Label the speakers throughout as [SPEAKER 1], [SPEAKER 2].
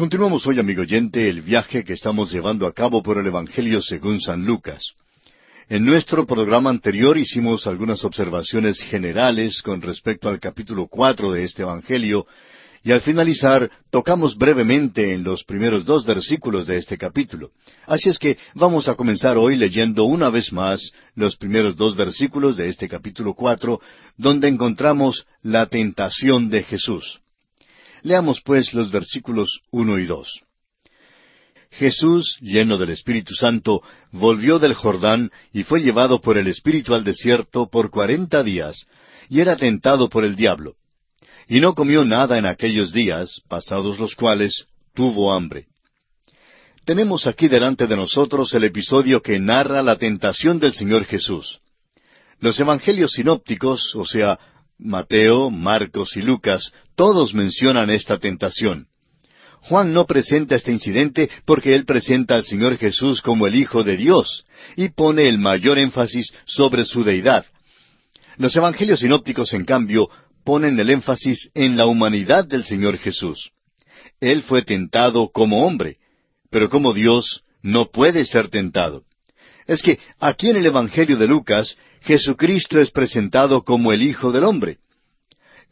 [SPEAKER 1] Continuamos hoy, amigo oyente, el viaje que estamos llevando a cabo por el Evangelio según San Lucas. En nuestro programa anterior hicimos algunas observaciones generales con respecto al capítulo cuatro de este Evangelio, y al finalizar tocamos brevemente en los primeros dos versículos de este capítulo. Así es que vamos a comenzar hoy leyendo una vez más los primeros dos versículos de este capítulo cuatro, donde encontramos la tentación de Jesús. Leamos pues los versículos uno y dos. Jesús, lleno del Espíritu Santo, volvió del Jordán y fue llevado por el Espíritu al desierto por cuarenta días, y era tentado por el diablo. Y no comió nada en aquellos días, pasados los cuales tuvo hambre. Tenemos aquí delante de nosotros el episodio que narra la tentación del Señor Jesús. Los evangelios sinópticos, o sea, Mateo, Marcos y Lucas, todos mencionan esta tentación. Juan no presenta este incidente porque él presenta al Señor Jesús como el Hijo de Dios y pone el mayor énfasis sobre su deidad. Los evangelios sinópticos, en cambio, ponen el énfasis en la humanidad del Señor Jesús. Él fue tentado como hombre, pero como Dios no puede ser tentado. Es que aquí en el Evangelio de Lucas Jesucristo es presentado como el Hijo del Hombre.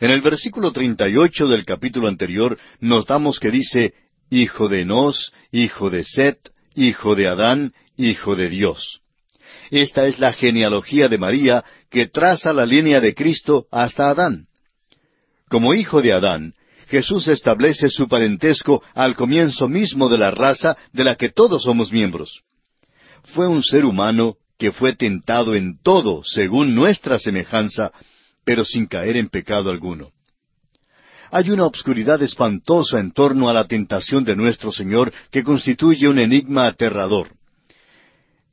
[SPEAKER 1] En el versículo 38 del capítulo anterior notamos que dice, Hijo de Enos, Hijo de Set, Hijo de Adán, Hijo de Dios. Esta es la genealogía de María que traza la línea de Cristo hasta Adán. Como hijo de Adán, Jesús establece su parentesco al comienzo mismo de la raza de la que todos somos miembros. Fue un ser humano que fue tentado en todo según nuestra semejanza, pero sin caer en pecado alguno. Hay una obscuridad espantosa en torno a la tentación de nuestro Señor que constituye un enigma aterrador.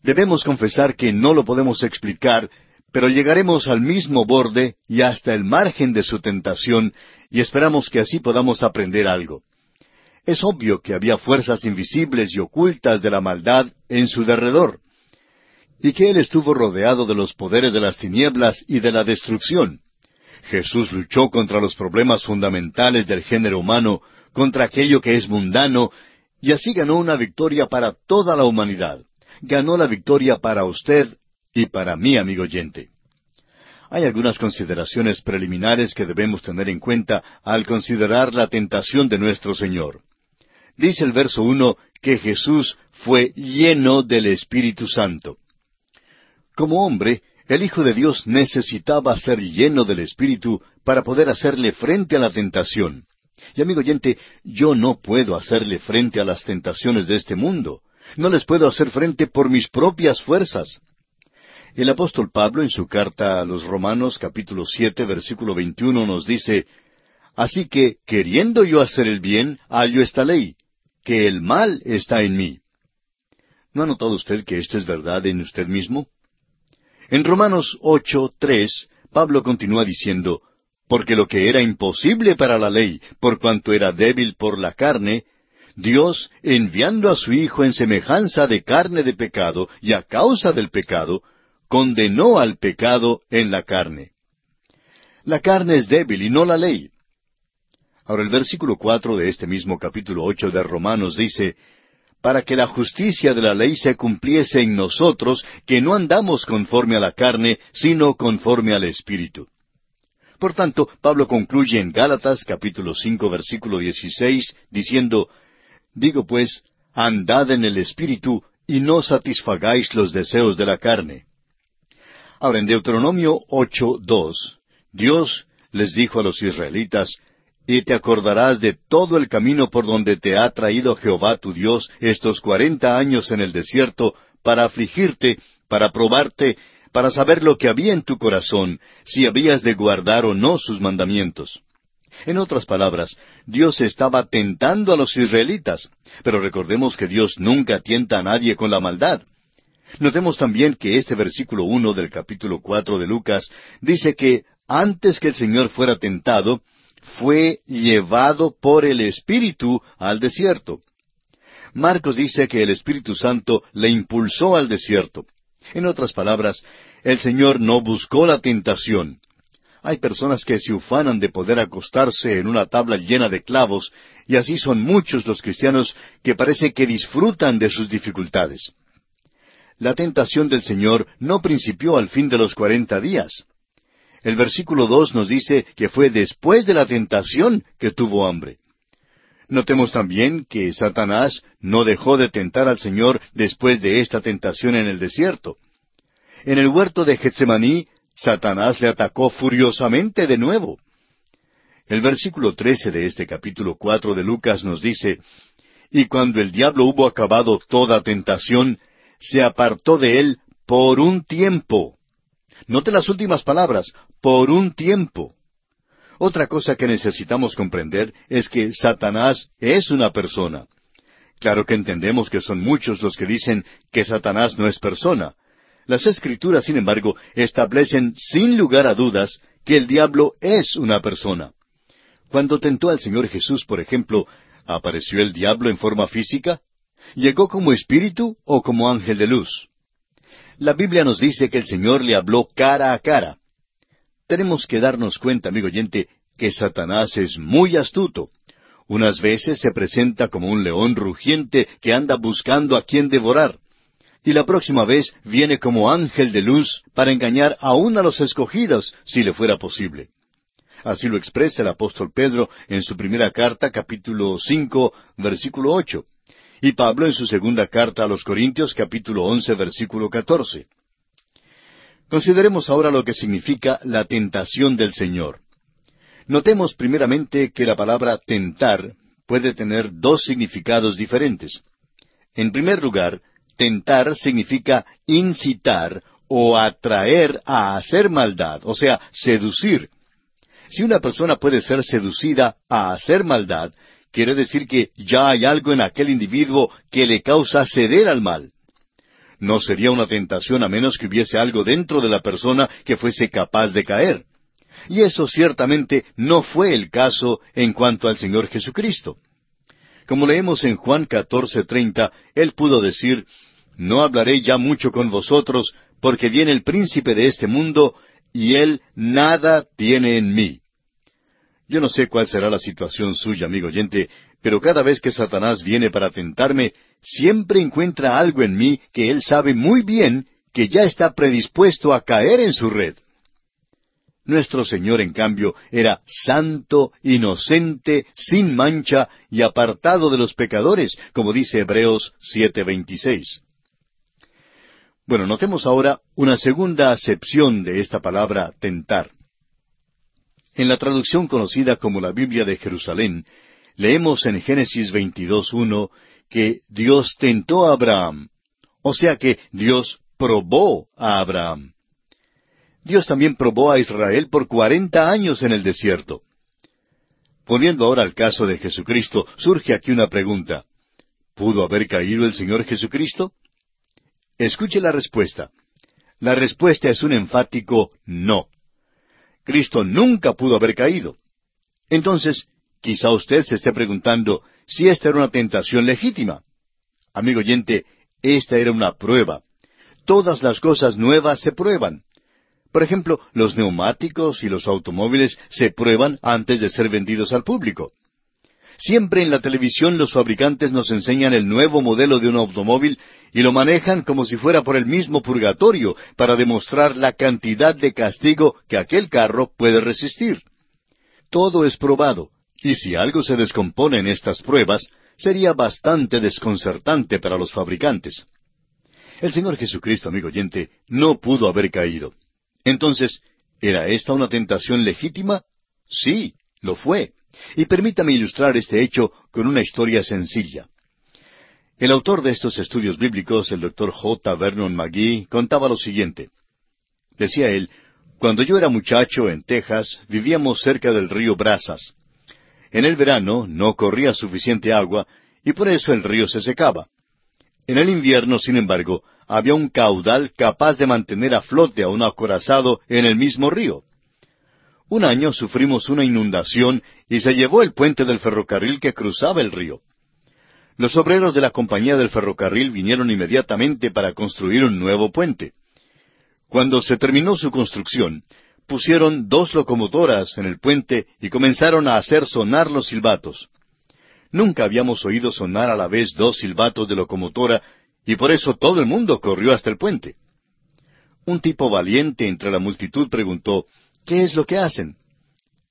[SPEAKER 1] Debemos confesar que no lo podemos explicar, pero llegaremos al mismo borde y hasta el margen de su tentación, y esperamos que así podamos aprender algo. Es obvio que había fuerzas invisibles y ocultas de la maldad en su derredor y que Él estuvo rodeado de los poderes de las tinieblas y de la destrucción. Jesús luchó contra los problemas fundamentales del género humano, contra aquello que es mundano, y así ganó una victoria para toda la humanidad. Ganó la victoria para usted y para mí, amigo oyente. Hay algunas consideraciones preliminares que debemos tener en cuenta al considerar la tentación de nuestro Señor. Dice el verso uno que Jesús fue lleno del Espíritu Santo. Como hombre, el Hijo de Dios necesitaba ser lleno del Espíritu para poder hacerle frente a la tentación. Y amigo oyente, yo no puedo hacerle frente a las tentaciones de este mundo. No les puedo hacer frente por mis propias fuerzas. El apóstol Pablo en su carta a los Romanos capítulo siete versículo veintiuno nos dice, Así que, queriendo yo hacer el bien, hallo esta ley, que el mal está en mí. ¿No ha notado usted que esto es verdad en usted mismo? En Romanos ocho, tres, Pablo continúa diciendo, Porque lo que era imposible para la ley, por cuanto era débil por la carne, Dios, enviando a su Hijo en semejanza de carne de pecado y a causa del pecado, condenó al pecado en la carne. La carne es débil y no la ley. Ahora el versículo cuatro de este mismo capítulo ocho de Romanos dice, para que la justicia de la ley se cumpliese en nosotros, que no andamos conforme a la carne, sino conforme al Espíritu. Por tanto, Pablo concluye en Gálatas capítulo cinco versículo dieciséis diciendo, Digo pues, andad en el Espíritu, y no satisfagáis los deseos de la carne. Ahora en Deuteronomio ocho dos, Dios les dijo a los israelitas, y te acordarás de todo el camino por donde te ha traído Jehová tu Dios estos cuarenta años en el desierto, para afligirte, para probarte, para saber lo que había en tu corazón, si habías de guardar o no sus mandamientos. En otras palabras, Dios estaba tentando a los israelitas, pero recordemos que Dios nunca tienta a nadie con la maldad. Notemos también que este versículo uno del capítulo cuatro de Lucas dice que antes que el Señor fuera tentado, fue llevado por el Espíritu al desierto. Marcos dice que el Espíritu Santo le impulsó al desierto. En otras palabras, el Señor no buscó la tentación. Hay personas que se ufanan de poder acostarse en una tabla llena de clavos, y así son muchos los cristianos que parece que disfrutan de sus dificultades. La tentación del Señor no principió al fin de los cuarenta días. El versículo dos nos dice que fue después de la tentación que tuvo hambre. Notemos también que Satanás no dejó de tentar al Señor después de esta tentación en el desierto. En el huerto de Getsemaní, Satanás le atacó furiosamente de nuevo. El versículo trece de este capítulo cuatro de Lucas nos dice, Y cuando el diablo hubo acabado toda tentación, se apartó de él por un tiempo. Note las últimas palabras, por un tiempo. Otra cosa que necesitamos comprender es que Satanás es una persona. Claro que entendemos que son muchos los que dicen que Satanás no es persona. Las escrituras, sin embargo, establecen sin lugar a dudas que el diablo es una persona. Cuando tentó al Señor Jesús, por ejemplo, ¿apareció el diablo en forma física? ¿Llegó como espíritu o como ángel de luz? La Biblia nos dice que el Señor le habló cara a cara. Tenemos que darnos cuenta, amigo oyente, que Satanás es muy astuto. Unas veces se presenta como un león rugiente que anda buscando a quien devorar. Y la próxima vez viene como ángel de luz para engañar aún a los escogidos, si le fuera posible. Así lo expresa el apóstol Pedro en su primera carta, capítulo cinco, versículo ocho, y Pablo en su segunda carta a los Corintios, capítulo once, versículo catorce. Consideremos ahora lo que significa la tentación del Señor. Notemos primeramente que la palabra tentar puede tener dos significados diferentes. En primer lugar, tentar significa incitar o atraer a hacer maldad, o sea, seducir. Si una persona puede ser seducida a hacer maldad, quiere decir que ya hay algo en aquel individuo que le causa ceder al mal. No sería una tentación a menos que hubiese algo dentro de la persona que fuese capaz de caer. Y eso ciertamente no fue el caso en cuanto al Señor Jesucristo. Como leemos en Juan 14:30, Él pudo decir, No hablaré ya mucho con vosotros, porque viene el príncipe de este mundo, y Él nada tiene en mí. Yo no sé cuál será la situación suya, amigo oyente, pero cada vez que Satanás viene para tentarme, siempre encuentra algo en mí que él sabe muy bien que ya está predispuesto a caer en su red. Nuestro Señor, en cambio, era santo, inocente, sin mancha y apartado de los pecadores, como dice Hebreos 7:26. Bueno, notemos ahora una segunda acepción de esta palabra tentar. En la traducción conocida como la Biblia de Jerusalén, leemos en Génesis 22.1 que Dios tentó a Abraham, o sea que Dios probó a Abraham. Dios también probó a Israel por cuarenta años en el desierto. Poniendo ahora al caso de Jesucristo, surge aquí una pregunta. ¿Pudo haber caído el Señor Jesucristo? Escuche la respuesta. La respuesta es un enfático no. Cristo nunca pudo haber caído. Entonces, Quizá usted se esté preguntando si esta era una tentación legítima. Amigo oyente, esta era una prueba. Todas las cosas nuevas se prueban. Por ejemplo, los neumáticos y los automóviles se prueban antes de ser vendidos al público. Siempre en la televisión los fabricantes nos enseñan el nuevo modelo de un automóvil y lo manejan como si fuera por el mismo purgatorio para demostrar la cantidad de castigo que aquel carro puede resistir. Todo es probado, y si algo se descompone en estas pruebas, sería bastante desconcertante para los fabricantes. El Señor Jesucristo, amigo oyente, no pudo haber caído. Entonces, ¿era esta una tentación legítima? Sí, lo fue. Y permítame ilustrar este hecho con una historia sencilla. El autor de estos estudios bíblicos, el doctor J. Vernon McGee, contaba lo siguiente. Decía él, cuando yo era muchacho en Texas, vivíamos cerca del río Brazas. En el verano no corría suficiente agua y por eso el río se secaba. En el invierno, sin embargo, había un caudal capaz de mantener a flote a un acorazado en el mismo río. Un año sufrimos una inundación y se llevó el puente del ferrocarril que cruzaba el río. Los obreros de la compañía del ferrocarril vinieron inmediatamente para construir un nuevo puente. Cuando se terminó su construcción, pusieron dos locomotoras en el puente y comenzaron a hacer sonar los silbatos. Nunca habíamos oído sonar a la vez dos silbatos de locomotora y por eso todo el mundo corrió hasta el puente. Un tipo valiente entre la multitud preguntó, ¿Qué es lo que hacen?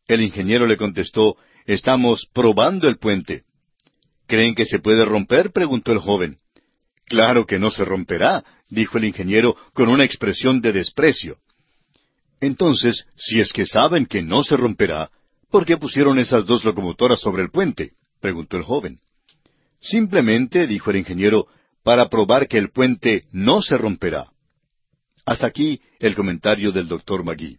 [SPEAKER 1] El ingeniero le contestó, Estamos probando el puente. ¿Creen que se puede romper? preguntó el joven. Claro que no se romperá, dijo el ingeniero con una expresión de desprecio. Entonces, si es que saben que no se romperá, ¿por qué pusieron esas dos locomotoras sobre el puente? preguntó el joven. Simplemente, dijo el ingeniero, para probar que el puente no se romperá. Hasta aquí el comentario del doctor Magui.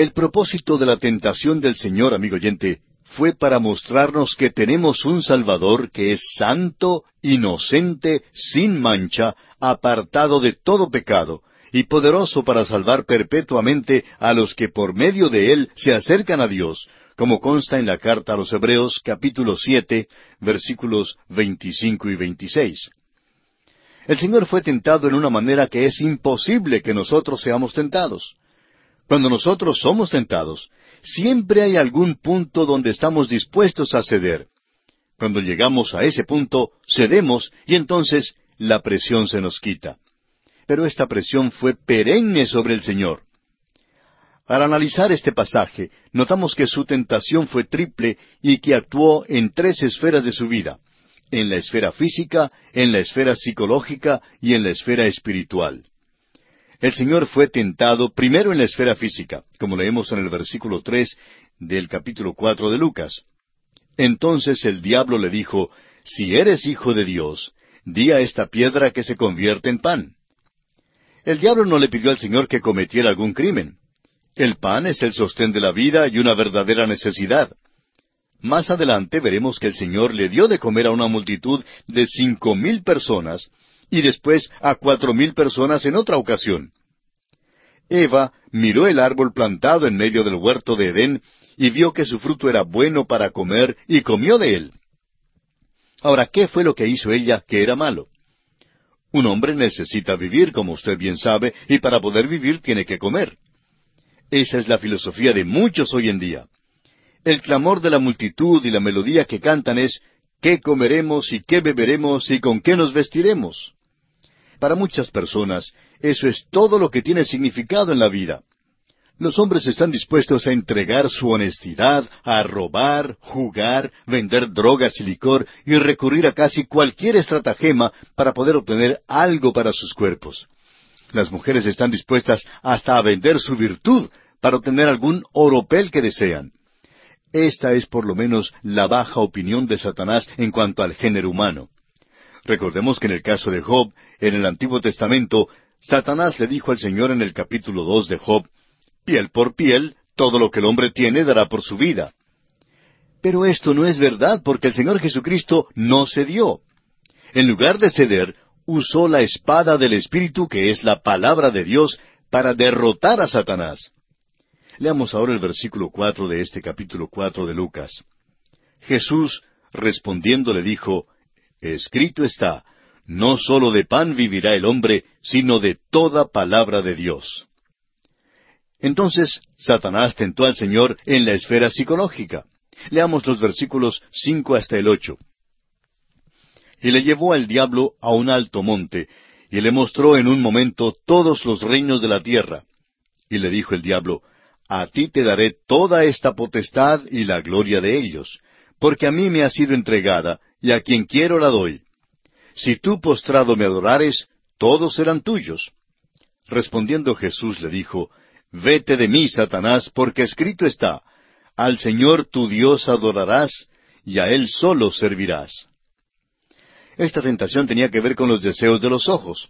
[SPEAKER 1] El propósito de la tentación del Señor, amigo oyente, fue para mostrarnos que tenemos un Salvador que es santo, inocente, sin mancha, apartado de todo pecado, y poderoso para salvar perpetuamente a los que por medio de él se acercan a Dios, como consta en la carta a los Hebreos capítulo siete, versículos veinticinco y veintiséis. El Señor fue tentado en una manera que es imposible que nosotros seamos tentados. Cuando nosotros somos tentados, siempre hay algún punto donde estamos dispuestos a ceder. Cuando llegamos a ese punto, cedemos y entonces la presión se nos quita. Pero esta presión fue perenne sobre el Señor. Al analizar este pasaje, notamos que su tentación fue triple y que actuó en tres esferas de su vida, en la esfera física, en la esfera psicológica y en la esfera espiritual. El Señor fue tentado primero en la esfera física, como leemos en el versículo tres del capítulo cuatro de Lucas. Entonces el diablo le dijo, Si eres hijo de Dios, di a esta piedra que se convierte en pan. El diablo no le pidió al Señor que cometiera algún crimen. El pan es el sostén de la vida y una verdadera necesidad. Más adelante veremos que el Señor le dio de comer a una multitud de cinco mil personas y después a cuatro mil personas en otra ocasión. Eva miró el árbol plantado en medio del huerto de Edén y vio que su fruto era bueno para comer y comió de él. Ahora, ¿qué fue lo que hizo ella que era malo? Un hombre necesita vivir, como usted bien sabe, y para poder vivir tiene que comer. Esa es la filosofía de muchos hoy en día. El clamor de la multitud y la melodía que cantan es ¿qué comeremos y qué beberemos y con qué nos vestiremos? Para muchas personas, eso es todo lo que tiene significado en la vida. Los hombres están dispuestos a entregar su honestidad, a robar, jugar, vender drogas y licor y recurrir a casi cualquier estratagema para poder obtener algo para sus cuerpos. Las mujeres están dispuestas hasta a vender su virtud para obtener algún oropel que desean. Esta es por lo menos la baja opinión de Satanás en cuanto al género humano. Recordemos que en el caso de Job, en el Antiguo Testamento, Satanás le dijo al Señor en el capítulo dos de Job, piel por piel, todo lo que el hombre tiene dará por su vida. Pero esto no es verdad porque el Señor Jesucristo no cedió. En lugar de ceder, usó la espada del Espíritu, que es la palabra de Dios, para derrotar a Satanás. Leamos ahora el versículo cuatro de este capítulo cuatro de Lucas. Jesús, respondiendo, le dijo, Escrito está, no sólo de pan vivirá el hombre, sino de toda palabra de Dios. Entonces, Satanás tentó al Señor en la esfera psicológica. Leamos los versículos cinco hasta el ocho. Y le llevó al diablo a un alto monte, y le mostró en un momento todos los reinos de la tierra. Y le dijo el diablo, A ti te daré toda esta potestad y la gloria de ellos, porque a mí me ha sido entregada, y a quien quiero la doy. Si tú postrado me adorares, todos serán tuyos. Respondiendo Jesús le dijo, Vete de mí, Satanás, porque escrito está, Al Señor tu Dios adorarás, y a Él solo servirás. Esta tentación tenía que ver con los deseos de los ojos.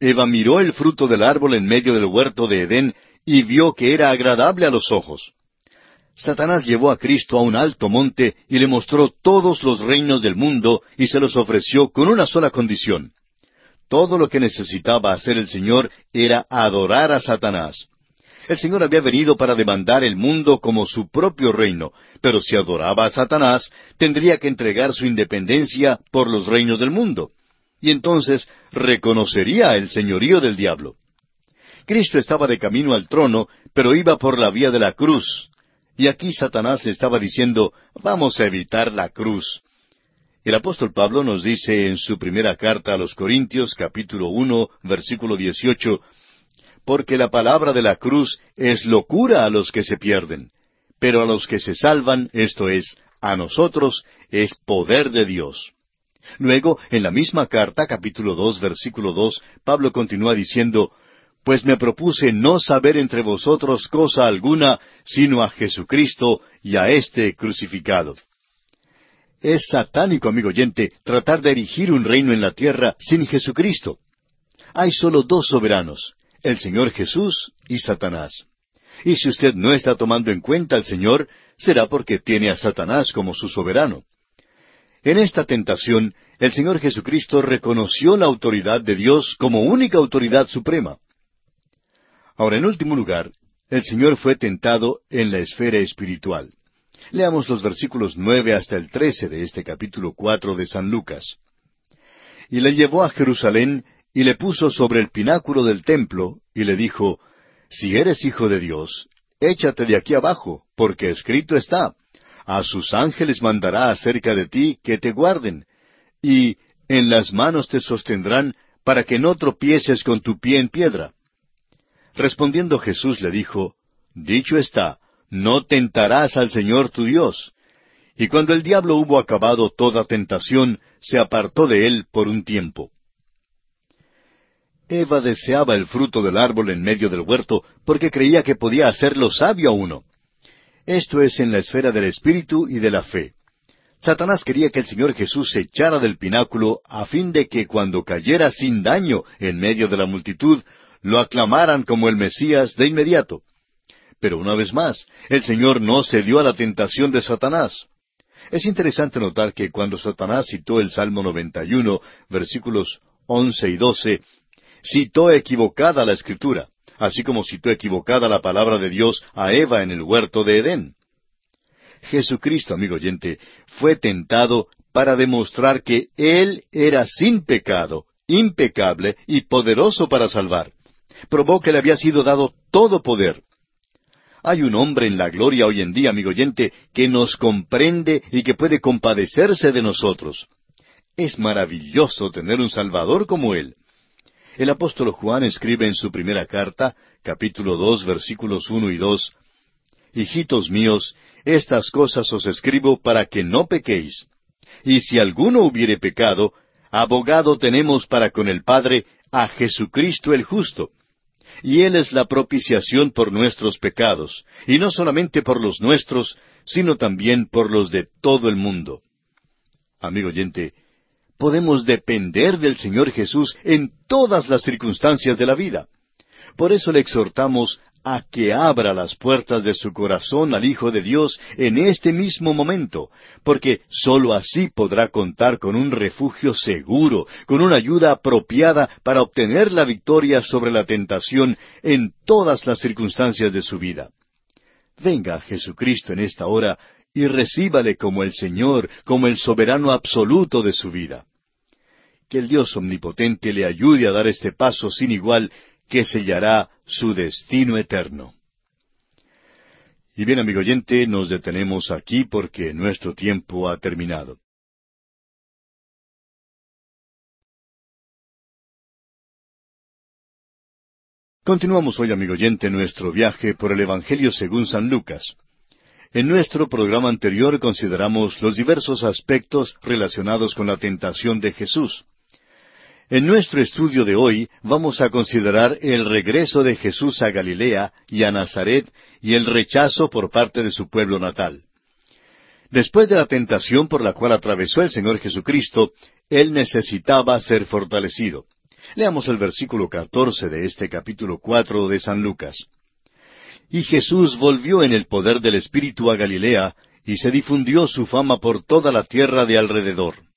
[SPEAKER 1] Eva miró el fruto del árbol en medio del huerto de Edén y vio que era agradable a los ojos. Satanás llevó a Cristo a un alto monte y le mostró todos los reinos del mundo y se los ofreció con una sola condición. Todo lo que necesitaba hacer el Señor era adorar a Satanás. El Señor había venido para demandar el mundo como su propio reino, pero si adoraba a Satanás, tendría que entregar su independencia por los reinos del mundo. Y entonces reconocería el señorío del diablo. Cristo estaba de camino al trono, pero iba por la vía de la cruz. Y aquí Satanás le estaba diciendo, vamos a evitar la cruz. El apóstol Pablo nos dice en su primera carta a los Corintios, capítulo uno, versículo dieciocho, porque la palabra de la cruz es locura a los que se pierden, pero a los que se salvan, esto es, a nosotros, es poder de Dios. Luego, en la misma carta, capítulo dos, versículo dos, Pablo continúa diciendo, Pues me propuse no saber entre vosotros cosa alguna, sino a Jesucristo y a éste crucificado. Es satánico, amigo oyente, tratar de erigir un reino en la tierra sin Jesucristo. Hay solo dos soberanos, el Señor Jesús y Satanás. Y si usted no está tomando en cuenta al Señor, será porque tiene a Satanás como su soberano. En esta tentación, el Señor Jesucristo reconoció la autoridad de Dios como única autoridad suprema. Ahora, en último lugar, el Señor fue tentado en la esfera espiritual. Leamos los versículos nueve hasta el trece de este capítulo cuatro de San Lucas. Y le llevó a Jerusalén y le puso sobre el pináculo del templo, y le dijo, Si eres hijo de Dios, échate de aquí abajo, porque escrito está, a sus ángeles mandará acerca de ti que te guarden, y en las manos te sostendrán para que no tropieces con tu pie en piedra. Respondiendo Jesús le dijo, Dicho está, no tentarás al Señor tu Dios. Y cuando el diablo hubo acabado toda tentación, se apartó de él por un tiempo. Eva deseaba el fruto del árbol en medio del huerto porque creía que podía hacerlo sabio a uno. Esto es en la esfera del espíritu y de la fe. Satanás quería que el Señor Jesús se echara del pináculo a fin de que cuando cayera sin daño en medio de la multitud, lo aclamaran como el Mesías de inmediato. Pero una vez más, el Señor no cedió a la tentación de Satanás. Es interesante notar que cuando Satanás citó el Salmo 91, versículos once y doce, citó equivocada la escritura, así como citó equivocada la palabra de Dios a Eva en el huerto de Edén. Jesucristo, amigo oyente, fue tentado para demostrar que Él era sin pecado, impecable y poderoso para salvar. Probó que le había sido dado todo poder. Hay un hombre en la gloria hoy en día, amigo oyente, que nos comprende y que puede compadecerse de nosotros. Es maravilloso tener un Salvador como Él. El apóstol Juan escribe en su primera carta, capítulo dos, versículos uno y dos, Hijitos míos, estas cosas os escribo para que no pequéis. Y si alguno hubiere pecado, abogado tenemos para con el Padre a Jesucristo el justo. Y Él es la propiciación por nuestros pecados, y no solamente por los nuestros, sino también por los de todo el mundo. Amigo oyente, podemos depender del Señor Jesús en todas las circunstancias de la vida. Por eso le exhortamos a que abra las puertas de su corazón al Hijo de Dios en este mismo momento, porque sólo así podrá contar con un refugio seguro, con una ayuda apropiada para obtener la victoria sobre la tentación en todas las circunstancias de su vida. Venga Jesucristo en esta hora y recíbale como el Señor, como el soberano absoluto de su vida. Que el Dios omnipotente le ayude a dar este paso sin igual que sellará su destino eterno. Y bien, amigo oyente, nos detenemos aquí porque nuestro tiempo ha terminado. Continuamos hoy, amigo oyente, nuestro viaje por el Evangelio según San Lucas. En nuestro programa anterior consideramos los diversos aspectos relacionados con la tentación de Jesús. En nuestro estudio de hoy vamos a considerar el regreso de Jesús a Galilea y a Nazaret y el rechazo por parte de su pueblo natal. Después de la tentación por la cual atravesó el Señor Jesucristo, Él necesitaba ser fortalecido. Leamos el versículo catorce de este capítulo cuatro de San Lucas. Y Jesús volvió en el poder del Espíritu a Galilea, y se difundió su fama por toda la tierra de alrededor.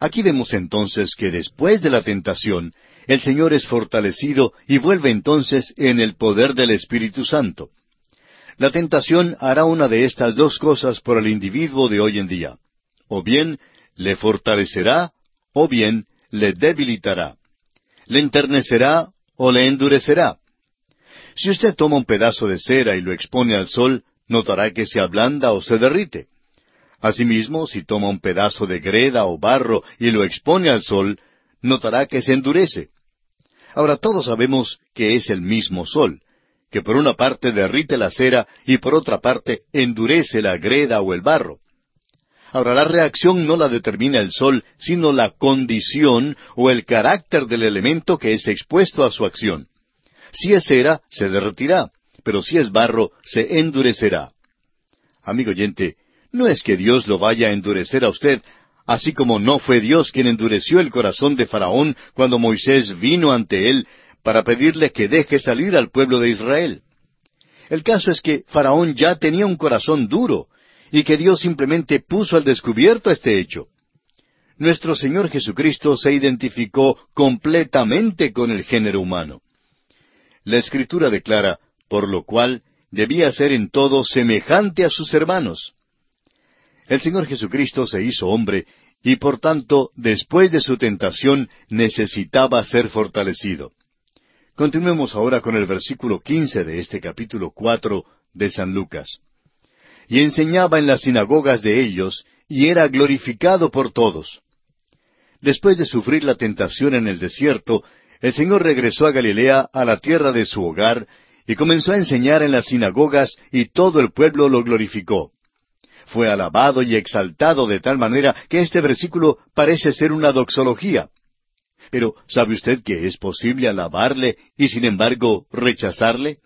[SPEAKER 1] Aquí vemos entonces que después de la tentación, el Señor es fortalecido y vuelve entonces en el poder del Espíritu Santo. La tentación hará una de estas dos cosas por el individuo de hoy en día. O bien le fortalecerá, o bien le debilitará. Le enternecerá, o le endurecerá. Si usted toma un pedazo de cera y lo expone al sol, notará que se ablanda o se derrite. Asimismo, si toma un pedazo de greda o barro y lo expone al sol, notará que se endurece. Ahora todos sabemos que es el mismo sol, que por una parte derrite la cera y por otra parte endurece la greda o el barro. Ahora la reacción no la determina el sol, sino la condición o el carácter del elemento que es expuesto a su acción. Si es cera, se derretirá, pero si es barro, se endurecerá. Amigo oyente, no es que Dios lo vaya a endurecer a usted, así como no fue Dios quien endureció el corazón de Faraón cuando Moisés vino ante él para pedirle que deje salir al pueblo de Israel. El caso es que Faraón ya tenía un corazón duro y que Dios simplemente puso al descubierto este hecho. Nuestro Señor Jesucristo se identificó completamente con el género humano. La Escritura declara, por lo cual debía ser en todo semejante a sus hermanos. El Señor Jesucristo se hizo hombre y por tanto, después de su tentación, necesitaba ser fortalecido. Continuemos ahora con el versículo quince de este capítulo cuatro de San Lucas. Y enseñaba en las sinagogas de ellos, y era glorificado por todos. Después de sufrir la tentación en el desierto, el Señor regresó a Galilea, a la tierra de su hogar, y comenzó a enseñar en las sinagogas, y todo el pueblo lo glorificó fue alabado y exaltado de tal manera que este versículo parece ser una doxología. Pero ¿sabe usted que es posible alabarle y sin embargo rechazarle?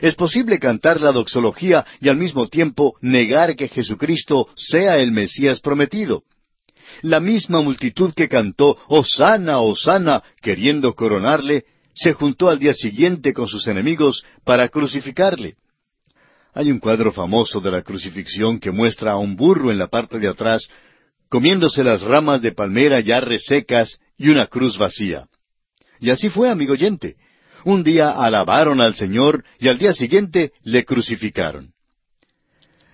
[SPEAKER 1] Es posible cantar la doxología y al mismo tiempo negar que Jesucristo sea el Mesías prometido. La misma multitud que cantó Osana, Osana, queriendo coronarle, se juntó al día siguiente con sus enemigos para crucificarle. Hay un cuadro famoso de la crucifixión que muestra a un burro en la parte de atrás comiéndose las ramas de palmera ya resecas y una cruz vacía. Y así fue, amigo oyente. Un día alabaron al Señor y al día siguiente le crucificaron.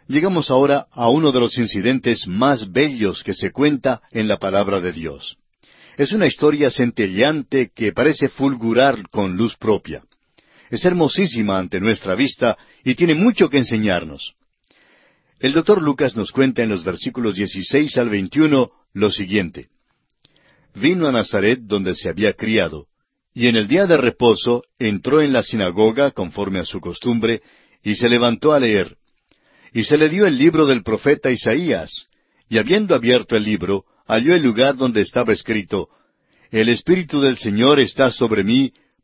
[SPEAKER 1] Llegamos ahora a uno de los incidentes más bellos que se cuenta en la palabra de Dios. Es una historia centelleante que parece fulgurar con luz propia es hermosísima ante nuestra vista y tiene mucho que enseñarnos. El doctor Lucas nos cuenta en los versículos 16 al 21 lo siguiente. Vino a Nazaret donde se había criado, y en el día de reposo entró en la sinagoga conforme a su costumbre, y se levantó a leer. Y se le dio el libro del profeta Isaías, y habiendo abierto el libro, halló el lugar donde estaba escrito, El Espíritu del Señor está sobre mí,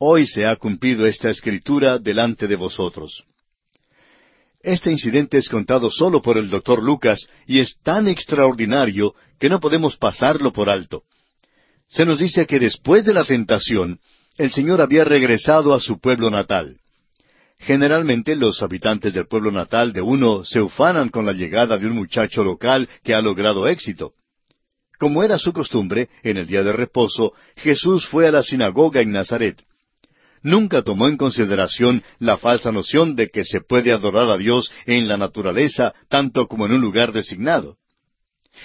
[SPEAKER 1] Hoy se ha cumplido esta escritura delante de vosotros. Este incidente es contado solo por el doctor Lucas y es tan extraordinario que no podemos pasarlo por alto. Se nos dice que después de la tentación, el Señor había regresado a su pueblo natal. Generalmente los habitantes del pueblo natal de uno se ufanan con la llegada de un muchacho local que ha logrado éxito. Como era su costumbre, en el día de reposo, Jesús fue a la sinagoga en Nazaret nunca tomó en consideración la falsa noción de que se puede adorar a Dios en la naturaleza tanto como en un lugar designado.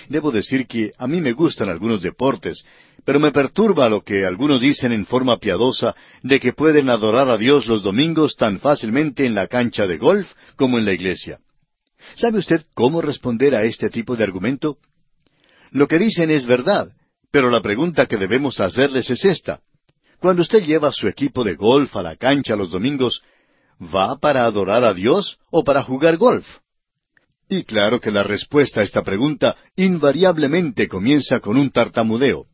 [SPEAKER 1] Debo decir que a mí me gustan algunos deportes, pero me perturba lo que algunos dicen en forma piadosa de que pueden adorar a Dios los domingos tan fácilmente en la cancha de golf como en la iglesia. ¿Sabe usted cómo responder a este tipo de argumento? Lo que dicen es verdad, pero la pregunta que debemos hacerles es esta. Cuando usted lleva su equipo de golf a la cancha los domingos, ¿va para adorar a Dios o para jugar golf? Y claro que la respuesta a esta pregunta invariablemente comienza con un tartamudeo.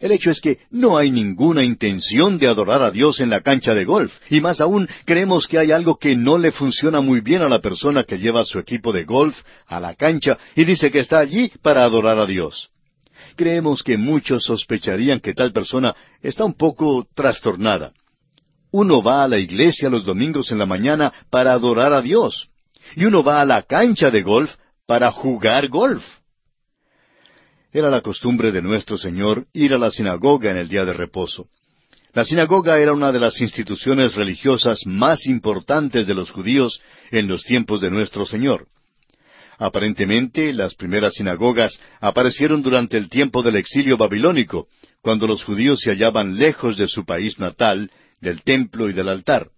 [SPEAKER 1] El hecho es que no hay ninguna intención de adorar a Dios en la cancha de golf, y más aún creemos que hay algo que no le funciona muy bien a la persona que lleva su equipo de golf a la cancha y dice que está allí para adorar a Dios creemos que muchos sospecharían que tal persona está un poco trastornada. Uno va a la iglesia los domingos en la mañana para adorar a Dios. Y uno va a la cancha de golf para jugar golf. Era la costumbre de nuestro Señor ir a la sinagoga en el día de reposo. La sinagoga era una de las instituciones religiosas más importantes de los judíos en los tiempos de nuestro Señor. Aparentemente, las primeras sinagogas aparecieron durante el tiempo del exilio babilónico, cuando los judíos se hallaban lejos de su país natal, del templo y del altar.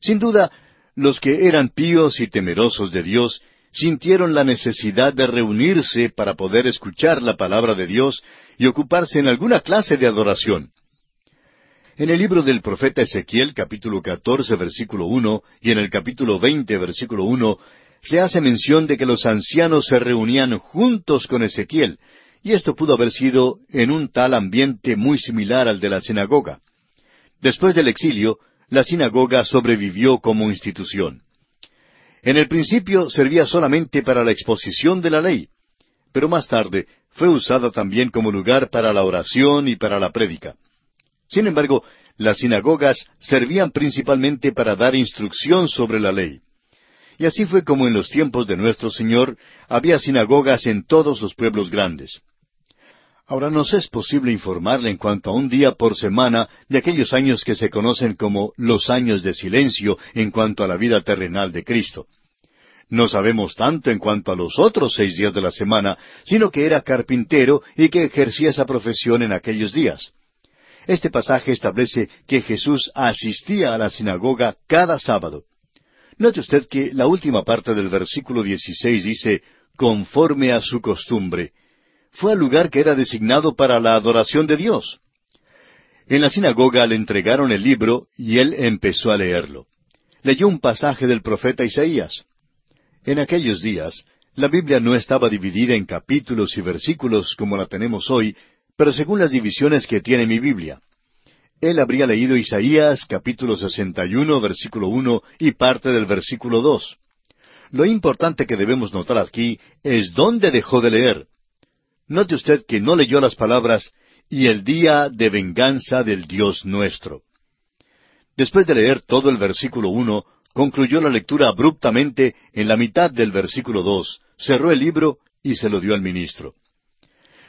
[SPEAKER 1] Sin duda, los que eran píos y temerosos de Dios sintieron la necesidad de reunirse para poder escuchar la palabra de Dios y ocuparse en alguna clase de adoración. En el libro del profeta Ezequiel, capítulo 14, versículo 1, y en el capítulo 20, versículo 1, se hace mención de que los ancianos se reunían juntos con Ezequiel, y esto pudo haber sido en un tal ambiente muy similar al de la sinagoga. Después del exilio, la sinagoga sobrevivió como institución. En el principio servía solamente para la exposición de la ley, pero más tarde fue usada también como lugar para la oración y para la prédica. Sin embargo, las sinagogas servían principalmente para dar instrucción sobre la ley. Y así fue como en los tiempos de nuestro Señor había sinagogas en todos los pueblos grandes. Ahora nos es posible informarle en cuanto a un día por semana de aquellos años que se conocen como los años de silencio en cuanto a la vida terrenal de Cristo. No sabemos tanto en cuanto a los otros seis días de la semana, sino que era carpintero y que ejercía esa profesión en aquellos días. Este pasaje establece que Jesús asistía a la sinagoga cada sábado. Note usted que la última parte del versículo 16 dice, conforme a su costumbre. Fue al lugar que era designado para la adoración de Dios. En la sinagoga le entregaron el libro y él empezó a leerlo. Leyó un pasaje del profeta Isaías. En aquellos días, la Biblia no estaba dividida en capítulos y versículos como la tenemos hoy, pero según las divisiones que tiene mi Biblia. Él habría leído Isaías capítulo 61, versículo 1 y parte del versículo 2. Lo importante que debemos notar aquí es dónde dejó de leer. Note usted que no leyó las palabras y el día de venganza del Dios nuestro. Después de leer todo el versículo 1, concluyó la lectura abruptamente en la mitad del versículo 2, cerró el libro y se lo dio al ministro.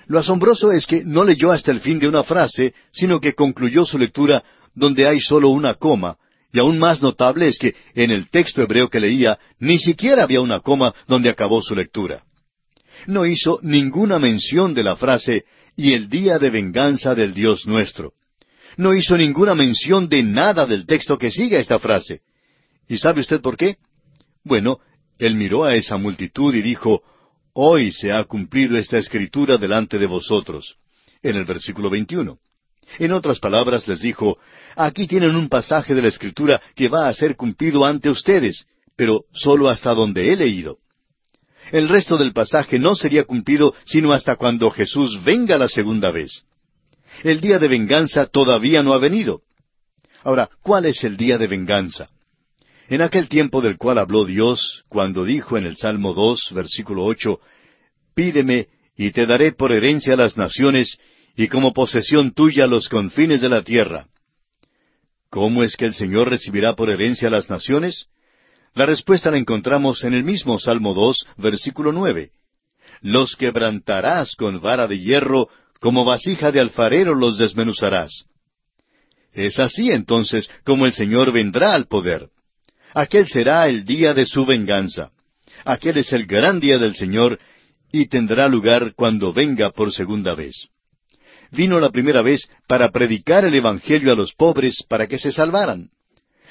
[SPEAKER 1] Lo asombroso es que no leyó hasta el fin de una frase, sino que concluyó su lectura donde hay solo una coma, y aún más notable es que en el texto hebreo que leía ni siquiera había una coma donde acabó su lectura. No hizo ninguna mención de la frase y el día de venganza del Dios nuestro. No hizo ninguna mención de nada del texto que sigue esta frase. ¿Y sabe usted por qué? Bueno, él miró a esa multitud y dijo, Hoy se ha cumplido esta escritura delante de vosotros. En el versículo 21. En otras palabras les dijo, aquí tienen un pasaje de la escritura que va a ser cumplido ante ustedes, pero sólo hasta donde he leído. El resto del pasaje no sería cumplido sino hasta cuando Jesús venga la segunda vez. El día de venganza todavía no ha venido. Ahora, ¿cuál es el día de venganza? En aquel tiempo del cual habló Dios, cuando dijo en el Salmo dos, versículo ocho, Pídeme, y te daré por herencia las naciones, y como posesión tuya los confines de la tierra. ¿Cómo es que el Señor recibirá por herencia las naciones? La respuesta la encontramos en el mismo Salmo dos, versículo nueve. Los quebrantarás con vara de hierro, como vasija de alfarero los desmenuzarás. Es así entonces como el Señor vendrá al poder. Aquel será el día de su venganza. Aquel es el gran día del Señor y tendrá lugar cuando venga por segunda vez. Vino la primera vez para predicar el Evangelio a los pobres para que se salvaran.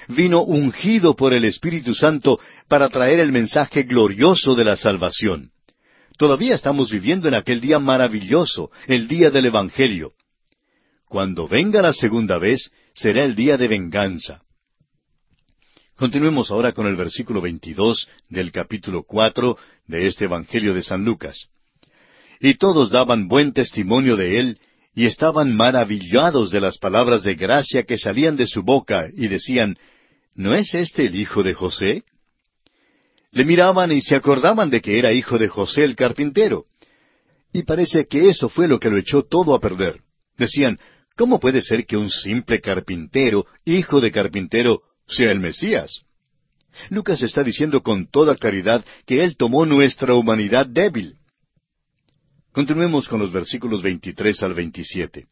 [SPEAKER 1] Vino ungido por el Espíritu Santo para traer el mensaje glorioso de la salvación. Todavía estamos viviendo en aquel día maravilloso, el día del Evangelio. Cuando venga la segunda vez, será el día de venganza. Continuemos ahora con el versículo 22 del capítulo 4 de este Evangelio de San Lucas. Y todos daban buen testimonio de él, y estaban maravillados de las palabras de gracia que salían de su boca, y decían, ¿No es este el hijo de José? Le miraban y se acordaban de que era hijo de José el carpintero. Y parece que eso fue lo que lo echó todo a perder. Decían, ¿Cómo puede ser que un simple carpintero, hijo de carpintero, sea el Mesías? Lucas está diciendo con toda claridad que Él tomó nuestra humanidad débil. Continuemos con los versículos 23 al 27.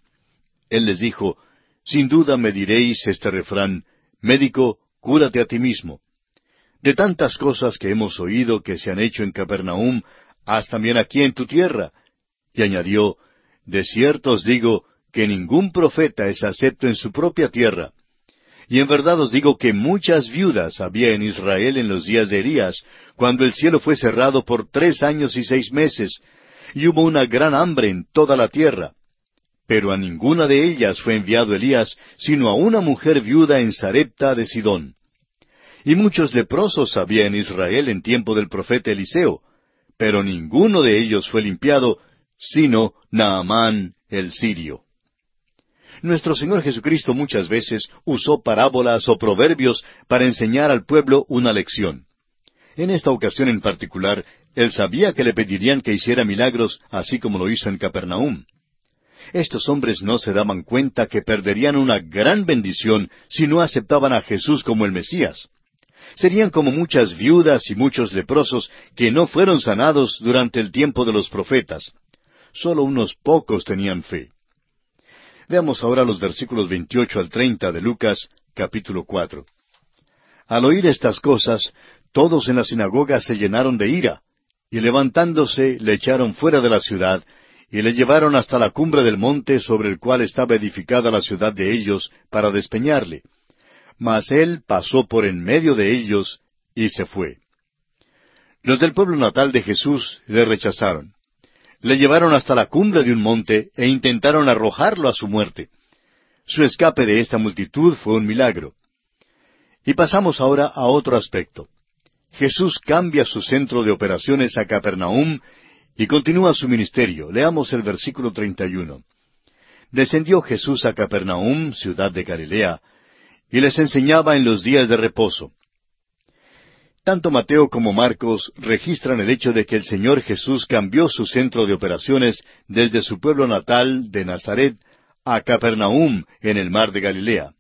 [SPEAKER 1] Él les dijo, Sin duda me diréis este refrán, Médico, cúrate a ti mismo. De tantas cosas que hemos oído que se han hecho en Capernaum, haz también aquí en tu tierra. Y añadió, De cierto os digo que ningún profeta es acepto en su propia tierra. Y en verdad os digo que muchas viudas había en Israel en los días de Elías, cuando el cielo fue cerrado por tres años y seis meses, y hubo una gran hambre en toda la tierra. Pero a ninguna de ellas fue enviado Elías, sino a una mujer viuda en Sarepta de Sidón. Y muchos leprosos había en Israel en tiempo del profeta Eliseo, pero ninguno de ellos fue limpiado, sino Naamán el sirio. Nuestro Señor Jesucristo muchas veces usó parábolas o proverbios para enseñar al pueblo una lección. En esta ocasión en particular, él sabía que le pedirían que hiciera milagros, así como lo hizo en Capernaum. Estos hombres no se daban cuenta que perderían una gran bendición si no aceptaban a Jesús como el Mesías. Serían como muchas viudas y muchos leprosos que no fueron sanados durante el tiempo de los profetas. Solo unos pocos tenían fe. Veamos ahora los versículos 28 al 30 de Lucas, capítulo 4. Al oír estas cosas, todos en la sinagoga se llenaron de ira, y levantándose le echaron fuera de la ciudad, y le llevaron hasta la cumbre del monte sobre el cual estaba edificada la ciudad de ellos, para despeñarle. Mas él pasó por en medio de ellos, y se fue. Los del pueblo natal de Jesús le rechazaron le llevaron hasta la cumbre de un monte e intentaron arrojarlo a su muerte. Su escape de esta multitud fue un milagro. Y pasamos ahora a otro aspecto. Jesús cambia su centro de operaciones a Capernaum y continúa su ministerio. Leamos el versículo 31. Descendió Jesús a Capernaum, ciudad de Galilea, y les enseñaba en los días de reposo. Tanto Mateo como Marcos registran el hecho de que el Señor Jesús cambió su centro de operaciones desde su pueblo natal de Nazaret a Capernaum en el mar de Galilea.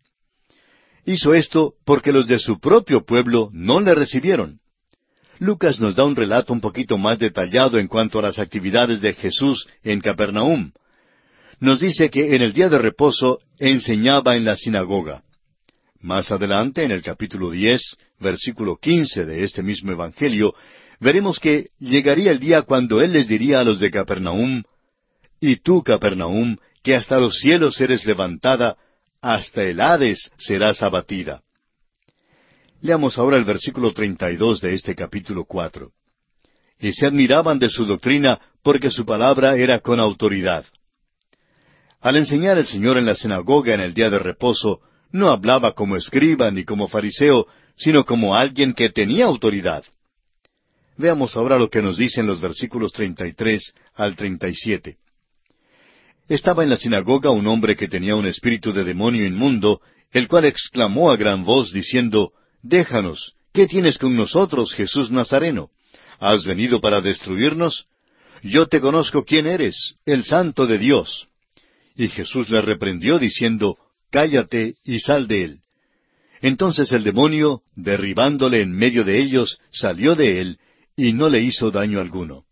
[SPEAKER 1] Hizo esto porque los de su propio pueblo no le recibieron. Lucas nos da un relato un poquito más detallado en cuanto a las actividades de Jesús en Capernaum. Nos dice que en el día de reposo enseñaba en la sinagoga. Más adelante, en el capítulo diez, versículo quince de este mismo Evangelio, veremos que llegaría el día cuando Él les diría a los de Capernaum, Y tú, Capernaum, que hasta los cielos eres levantada, hasta el Hades serás abatida. Leamos ahora el versículo treinta y dos de este capítulo cuatro. Y se admiraban de su doctrina porque su palabra era con autoridad. Al enseñar el Señor en la sinagoga en el día de reposo, no hablaba como escriba ni como fariseo, sino como alguien que tenía autoridad. Veamos ahora lo que nos dicen los versículos 33 al 37. Estaba en la sinagoga un hombre que tenía un espíritu de demonio inmundo, el cual exclamó a gran voz diciendo, Déjanos, ¿qué tienes con nosotros, Jesús Nazareno? ¿Has venido para destruirnos? Yo te conozco quién eres, el santo de Dios. Y Jesús le reprendió diciendo, Cállate y sal de él. Entonces el demonio, derribándole en medio de ellos, salió de él, y no le hizo daño alguno.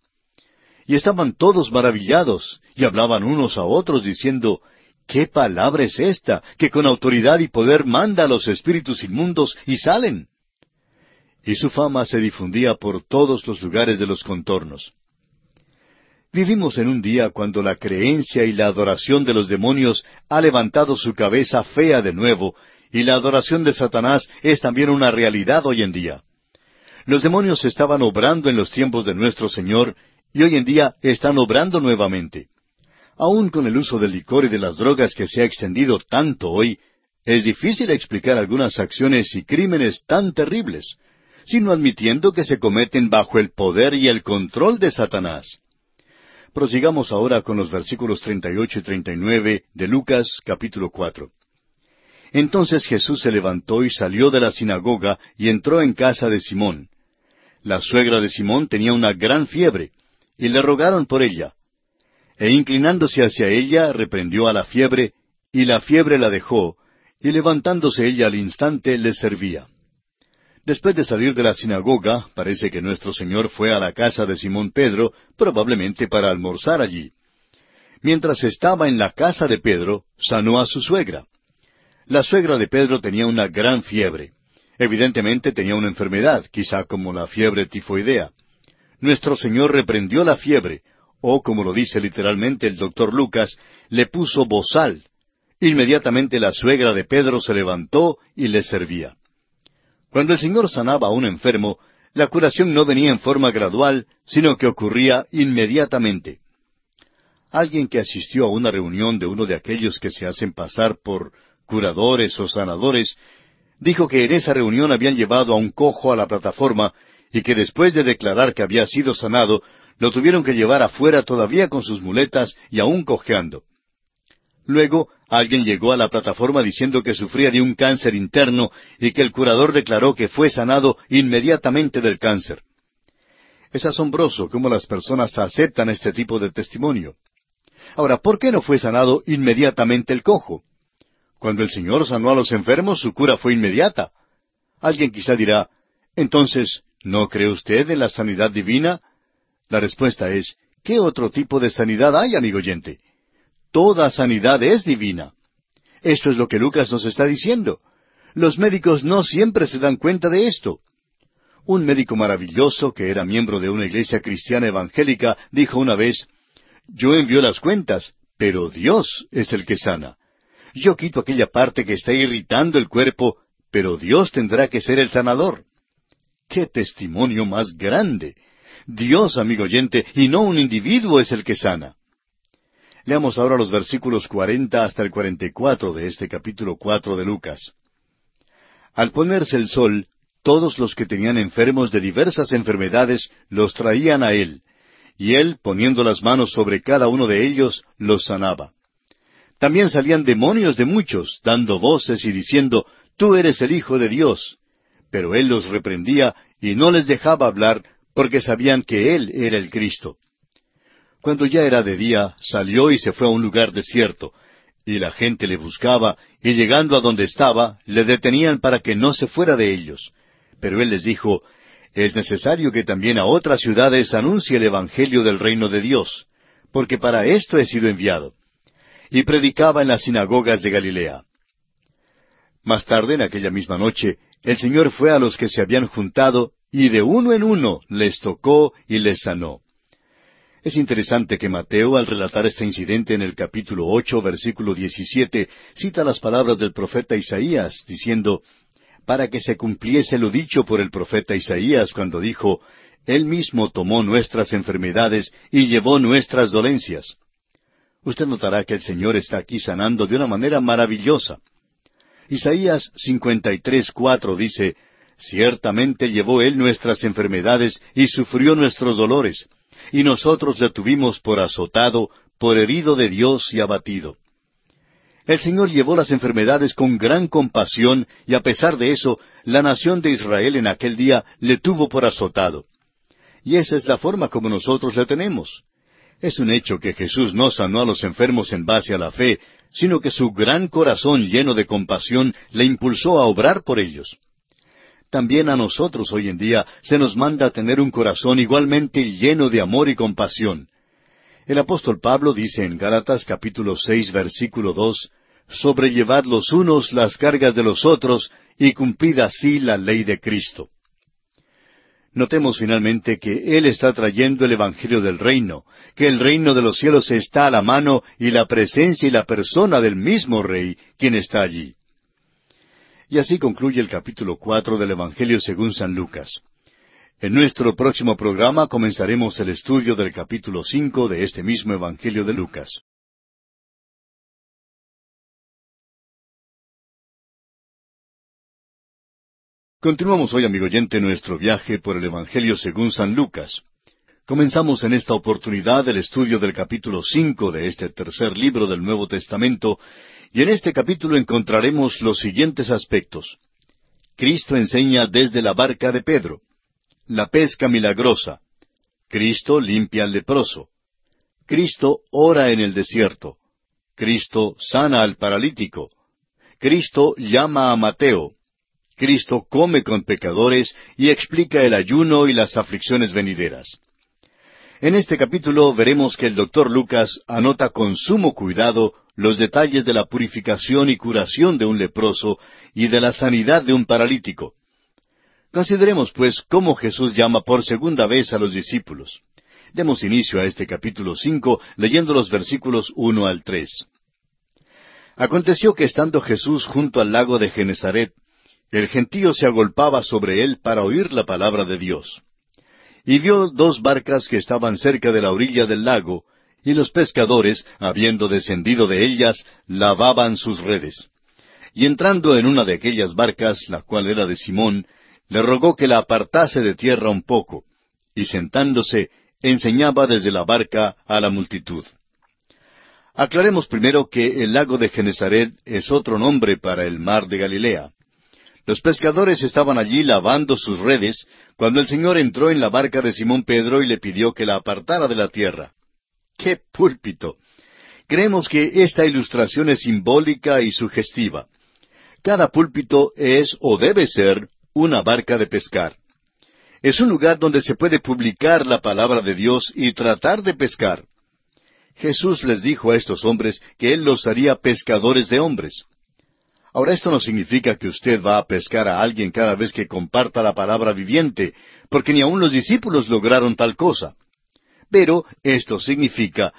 [SPEAKER 1] Y estaban todos maravillados, y hablaban unos a otros diciendo, ¿Qué palabra es esta, que con autoridad y poder manda a los espíritus inmundos y salen? Y su fama se difundía por todos los lugares de los contornos. Vivimos en un día cuando la creencia y la adoración de los demonios ha levantado su cabeza fea de nuevo, y la adoración de Satanás es también una realidad hoy en día. Los demonios estaban obrando en los tiempos de nuestro Señor, y hoy en día están obrando nuevamente. Aún con el uso del licor y de las drogas que se ha extendido tanto hoy, es difícil explicar algunas acciones y crímenes tan terribles, sino admitiendo que se cometen bajo el poder y el control de Satanás. Prosigamos ahora con los versículos 38 y 39 de Lucas capítulo 4. Entonces Jesús se levantó y salió de la sinagoga y entró en casa de Simón. La suegra de Simón tenía una gran fiebre, y le rogaron por ella. E inclinándose hacia ella, reprendió a la fiebre, y la fiebre la dejó, y levantándose ella al instante les servía. Después de salir de la sinagoga, parece que nuestro Señor fue a la casa de Simón Pedro, probablemente para almorzar allí. Mientras estaba en la casa de Pedro, sanó a su suegra. La suegra de Pedro tenía una gran fiebre. Evidentemente tenía una enfermedad, quizá como la fiebre tifoidea. Nuestro Señor reprendió la fiebre, o como lo dice literalmente el doctor Lucas, le puso bozal. Inmediatamente la suegra de Pedro se levantó y le servía. Cuando el Señor sanaba a un enfermo, la curación no venía en forma gradual, sino que ocurría inmediatamente. Alguien que asistió a una reunión de uno de aquellos que se hacen pasar por curadores o sanadores, dijo que en esa reunión habían llevado a un cojo a la plataforma y que después de declarar que había sido sanado, lo tuvieron que llevar afuera todavía con sus muletas y aún cojeando. Luego alguien llegó a la plataforma diciendo que sufría de un cáncer interno y que el curador declaró que fue sanado inmediatamente del cáncer. Es asombroso cómo las personas aceptan este tipo de testimonio. Ahora, ¿por qué no fue sanado inmediatamente el cojo? Cuando el Señor sanó a los enfermos, su cura fue inmediata. Alguien quizá dirá, entonces, ¿no cree usted en la sanidad divina? La respuesta es, ¿qué otro tipo de sanidad hay, amigo oyente? Toda sanidad es divina. Esto es lo que Lucas nos está diciendo. Los médicos no siempre se dan cuenta de esto. Un médico maravilloso que era miembro de una iglesia cristiana evangélica dijo una vez, Yo envío las cuentas, pero Dios es el que sana. Yo quito aquella parte que está irritando el cuerpo, pero Dios tendrá que ser el sanador. ¡Qué testimonio más grande! Dios, amigo oyente, y no un individuo es el que sana. Leamos ahora los versículos cuarenta hasta el cuarenta y cuatro de este capítulo cuatro de Lucas. Al ponerse el sol, todos los que tenían enfermos de diversas enfermedades los traían a él, y él, poniendo las manos sobre cada uno de ellos, los sanaba. También salían demonios de muchos, dando voces y diciendo, Tú eres el Hijo de Dios. Pero él los reprendía y no les dejaba hablar, porque sabían que él era el Cristo. Cuando ya era de día, salió y se fue a un lugar desierto, y la gente le buscaba, y llegando a donde estaba, le detenían para que no se fuera de ellos. Pero él les dijo, Es necesario que también a otras ciudades anuncie el Evangelio del reino de Dios, porque para esto he sido enviado. Y predicaba en las sinagogas de Galilea. Más tarde, en aquella misma noche, el Señor fue a los que se habían juntado, y de uno en uno les tocó y les sanó. Es interesante que Mateo, al relatar este incidente en el capítulo ocho, versículo diecisiete, cita las palabras del profeta Isaías, diciendo, para que se cumpliese lo dicho por el profeta Isaías cuando dijo, Él mismo tomó nuestras enfermedades y llevó nuestras dolencias. Usted notará que el Señor está aquí sanando de una manera maravillosa. Isaías 53.4 dice, Ciertamente llevó Él nuestras enfermedades y sufrió nuestros dolores y nosotros le tuvimos por azotado, por herido de Dios y abatido. El Señor llevó las enfermedades con gran compasión y a pesar de eso, la nación de Israel en aquel día le tuvo por azotado. Y esa es la forma como nosotros le tenemos. Es un hecho que Jesús no sanó a los enfermos en base a la fe, sino que su gran corazón lleno de compasión le impulsó a obrar por ellos. También a nosotros hoy en día se nos manda tener un corazón igualmente lleno de amor y compasión. El apóstol Pablo dice en Gálatas capítulo seis versículo dos sobrellevad los unos las cargas de los otros y cumplid así la ley de Cristo. Notemos finalmente que Él está trayendo el Evangelio del reino, que el reino de los cielos está a la mano y la presencia y la persona del mismo Rey, quien está allí. Y así concluye el capítulo cuatro del Evangelio según San Lucas. En nuestro próximo programa comenzaremos el estudio del capítulo cinco de este mismo Evangelio de Lucas. Continuamos hoy, amigo oyente, nuestro viaje por el Evangelio según San Lucas. Comenzamos en esta oportunidad el estudio del capítulo cinco de este tercer libro del Nuevo Testamento y en este capítulo encontraremos los siguientes aspectos. Cristo enseña desde la barca de Pedro. La pesca milagrosa. Cristo limpia al leproso. Cristo ora en el desierto. Cristo sana al paralítico. Cristo llama a Mateo. Cristo come con pecadores y explica el ayuno y las aflicciones venideras. En este capítulo veremos que el doctor Lucas anota con sumo cuidado los detalles de la purificación y curación de un leproso y de la sanidad de un paralítico. Consideremos, pues, cómo Jesús llama por segunda vez a los discípulos. Demos inicio a este capítulo cinco leyendo los versículos uno al tres. Aconteció que estando Jesús junto al lago de Genezaret, el gentío se agolpaba sobre él para oír la palabra de Dios. Y vio dos barcas que estaban cerca de la orilla del lago, y los pescadores, habiendo descendido de ellas, lavaban sus redes. Y entrando en una de aquellas barcas, la cual era de Simón, le rogó que la apartase de tierra un poco, y sentándose, enseñaba desde la barca a la multitud. Aclaremos primero que el lago de Genezaret es otro nombre para el mar de Galilea. Los pescadores estaban allí lavando sus redes cuando el Señor entró en la barca de Simón Pedro y le pidió que la apartara de la tierra. ¡Qué púlpito! Creemos que esta ilustración es simbólica y sugestiva. Cada púlpito es o debe ser una barca de pescar. Es un lugar donde se puede publicar la palabra de Dios y tratar de pescar. Jesús les dijo a estos hombres que Él los haría pescadores de hombres. Ahora esto no significa que usted va a pescar a alguien cada vez que comparta la palabra viviente, porque ni aun los discípulos lograron tal cosa. Pero esto significa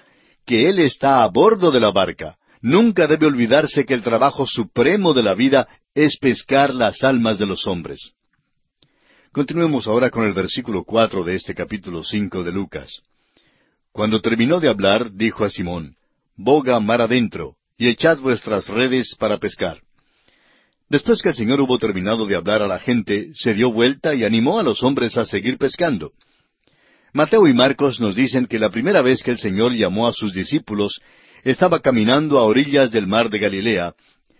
[SPEAKER 1] que Él está a bordo de la barca. Nunca debe olvidarse que el trabajo supremo de la vida es pescar las almas de los hombres. Continuemos ahora con el versículo cuatro de este capítulo cinco de Lucas. Cuando terminó de hablar, dijo a Simón, Boga mar adentro, y echad vuestras redes para pescar. Después que el Señor hubo terminado de hablar a la gente, se dio vuelta y animó a los hombres a seguir pescando. Mateo y Marcos nos dicen que la primera vez que el Señor llamó a sus discípulos, estaba caminando a orillas del mar de Galilea,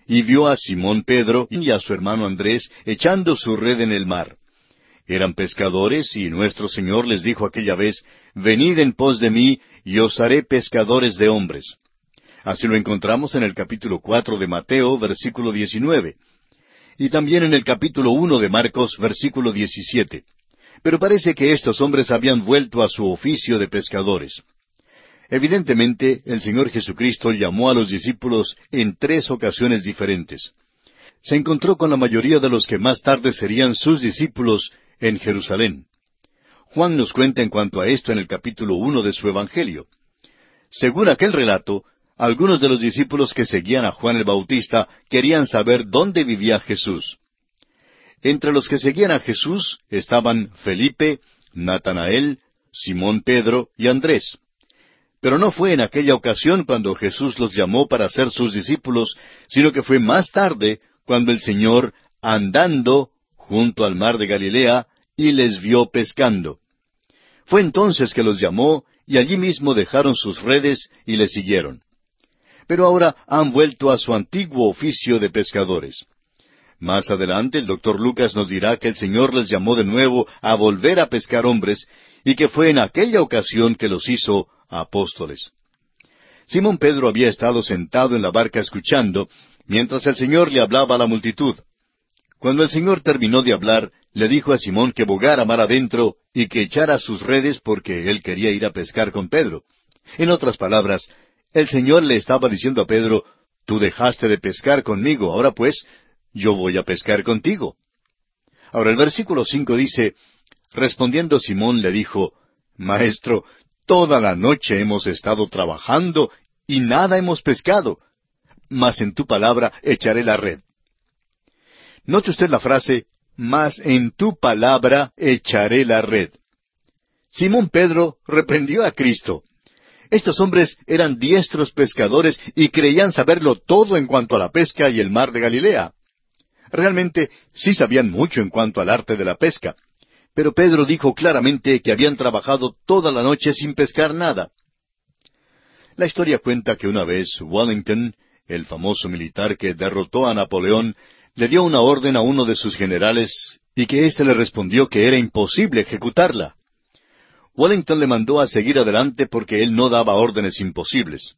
[SPEAKER 1] y vio a Simón Pedro y a su hermano Andrés echando su red en el mar. Eran pescadores, y nuestro Señor les dijo aquella vez, Venid en pos de mí, y os haré pescadores de hombres. Así lo encontramos en el capítulo cuatro de Mateo, versículo diecinueve, y también en el capítulo uno de Marcos, versículo diecisiete. Pero parece que estos hombres habían vuelto a su oficio de pescadores. Evidentemente, el Señor Jesucristo llamó a los discípulos en tres ocasiones diferentes. Se encontró con la mayoría de los que más tarde serían sus discípulos en Jerusalén. Juan nos cuenta en cuanto a esto en el capítulo uno de su Evangelio. Según aquel relato, algunos de los discípulos que seguían a Juan el Bautista querían saber dónde vivía Jesús. Entre los que seguían a Jesús estaban Felipe, Natanael, Simón Pedro y Andrés. Pero no fue en aquella ocasión cuando Jesús los llamó para ser sus discípulos, sino que fue más tarde cuando el Señor, andando junto al mar de Galilea, y les vio pescando. Fue entonces que los llamó, y allí mismo dejaron sus redes y le siguieron. Pero ahora han vuelto a su antiguo oficio de pescadores. Más adelante el doctor Lucas nos dirá que el Señor les llamó de nuevo a volver a pescar hombres y que fue en aquella ocasión que los hizo apóstoles. Simón Pedro había estado sentado en la barca escuchando, mientras el Señor le hablaba a la multitud. Cuando el Señor terminó de hablar, le dijo a Simón que bogara mar adentro y que echara sus redes porque él quería ir a pescar con Pedro. En otras palabras, el Señor le estaba diciendo a Pedro, Tú dejaste de pescar conmigo, ahora pues, yo voy a pescar contigo. Ahora el versículo cinco dice, respondiendo Simón le dijo, Maestro, toda la noche hemos estado trabajando y nada hemos pescado, mas en tu palabra echaré la red. Note usted la frase, mas en tu palabra echaré la red. Simón Pedro reprendió a Cristo. Estos hombres eran diestros pescadores y creían saberlo todo en cuanto a la pesca y el mar de Galilea. Realmente sí sabían mucho en cuanto al arte de la pesca, pero Pedro dijo claramente que habían trabajado toda la noche sin pescar nada. La historia cuenta que una vez Wellington, el famoso militar que derrotó a Napoleón, le dio una orden a uno de sus generales y que éste le respondió que era imposible ejecutarla. Wellington le mandó a seguir adelante porque él no daba órdenes imposibles.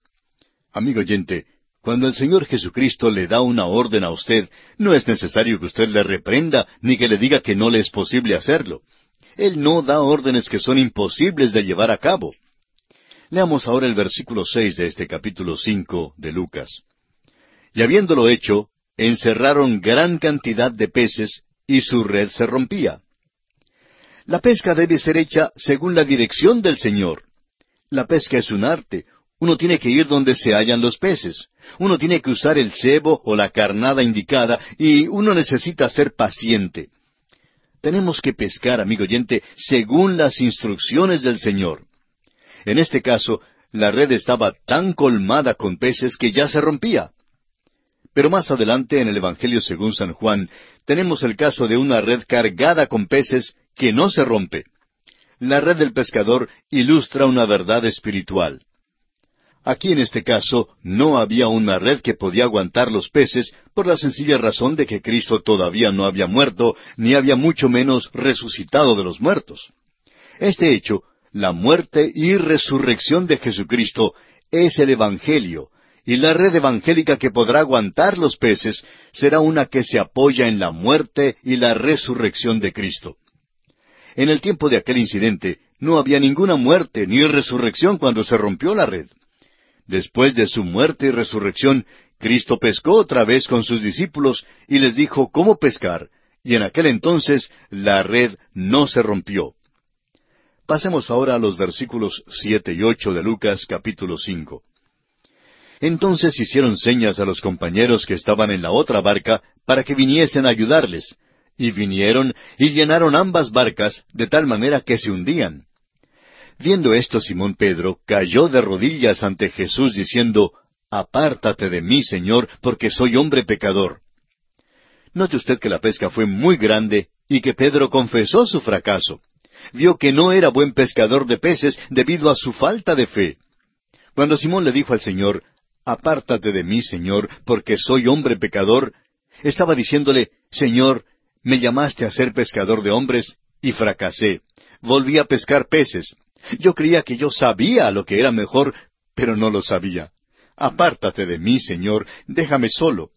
[SPEAKER 1] Amigo oyente, cuando el Señor Jesucristo le da una orden a usted, no es necesario que usted le reprenda ni que le diga que no le es posible hacerlo. Él no da órdenes que son imposibles de llevar a cabo. Leamos ahora el versículo seis de este capítulo cinco de Lucas. Y habiéndolo hecho, encerraron gran cantidad de peces, y su red se rompía. La pesca debe ser hecha según la dirección del Señor. La pesca es un arte. Uno tiene que ir donde se hallan los peces. Uno tiene que usar el cebo o la carnada indicada y uno necesita ser paciente. Tenemos que pescar, amigo oyente, según las instrucciones del Señor. En este caso, la red estaba tan colmada con peces que ya se rompía. Pero más adelante en el Evangelio según San Juan tenemos el caso de una red cargada con peces que no se rompe. La red del pescador ilustra una verdad espiritual. Aquí en este caso no había una red que podía aguantar los peces por la sencilla razón de que Cristo todavía no había muerto, ni había mucho menos resucitado de los muertos. Este hecho, la muerte y resurrección de Jesucristo, es el Evangelio, y la red evangélica que podrá aguantar los peces será una que se apoya en la muerte y la resurrección de Cristo. En el tiempo de aquel incidente no había ninguna muerte ni resurrección cuando se rompió la red. Después de su muerte y resurrección, Cristo pescó otra vez con sus discípulos y les dijo cómo pescar, y en aquel entonces la red no se rompió. Pasemos ahora a los versículos siete y ocho de Lucas capítulo cinco. Entonces hicieron señas a los compañeros que estaban en la otra barca para que viniesen a ayudarles, y vinieron y llenaron ambas barcas de tal manera que se hundían. Viendo esto, Simón Pedro cayó de rodillas ante Jesús diciendo, Apártate de mí, Señor, porque soy hombre pecador. Note usted que la pesca fue muy grande y que Pedro confesó su fracaso. Vio que no era buen pescador de peces debido a su falta de fe. Cuando Simón le dijo al Señor, Apártate de mí, Señor, porque soy hombre pecador, estaba diciéndole, Señor, me llamaste a ser pescador de hombres y fracasé. Volví a pescar peces. Yo creía que yo sabía lo que era mejor, pero no lo sabía. Apártate de mí, Señor, déjame solo.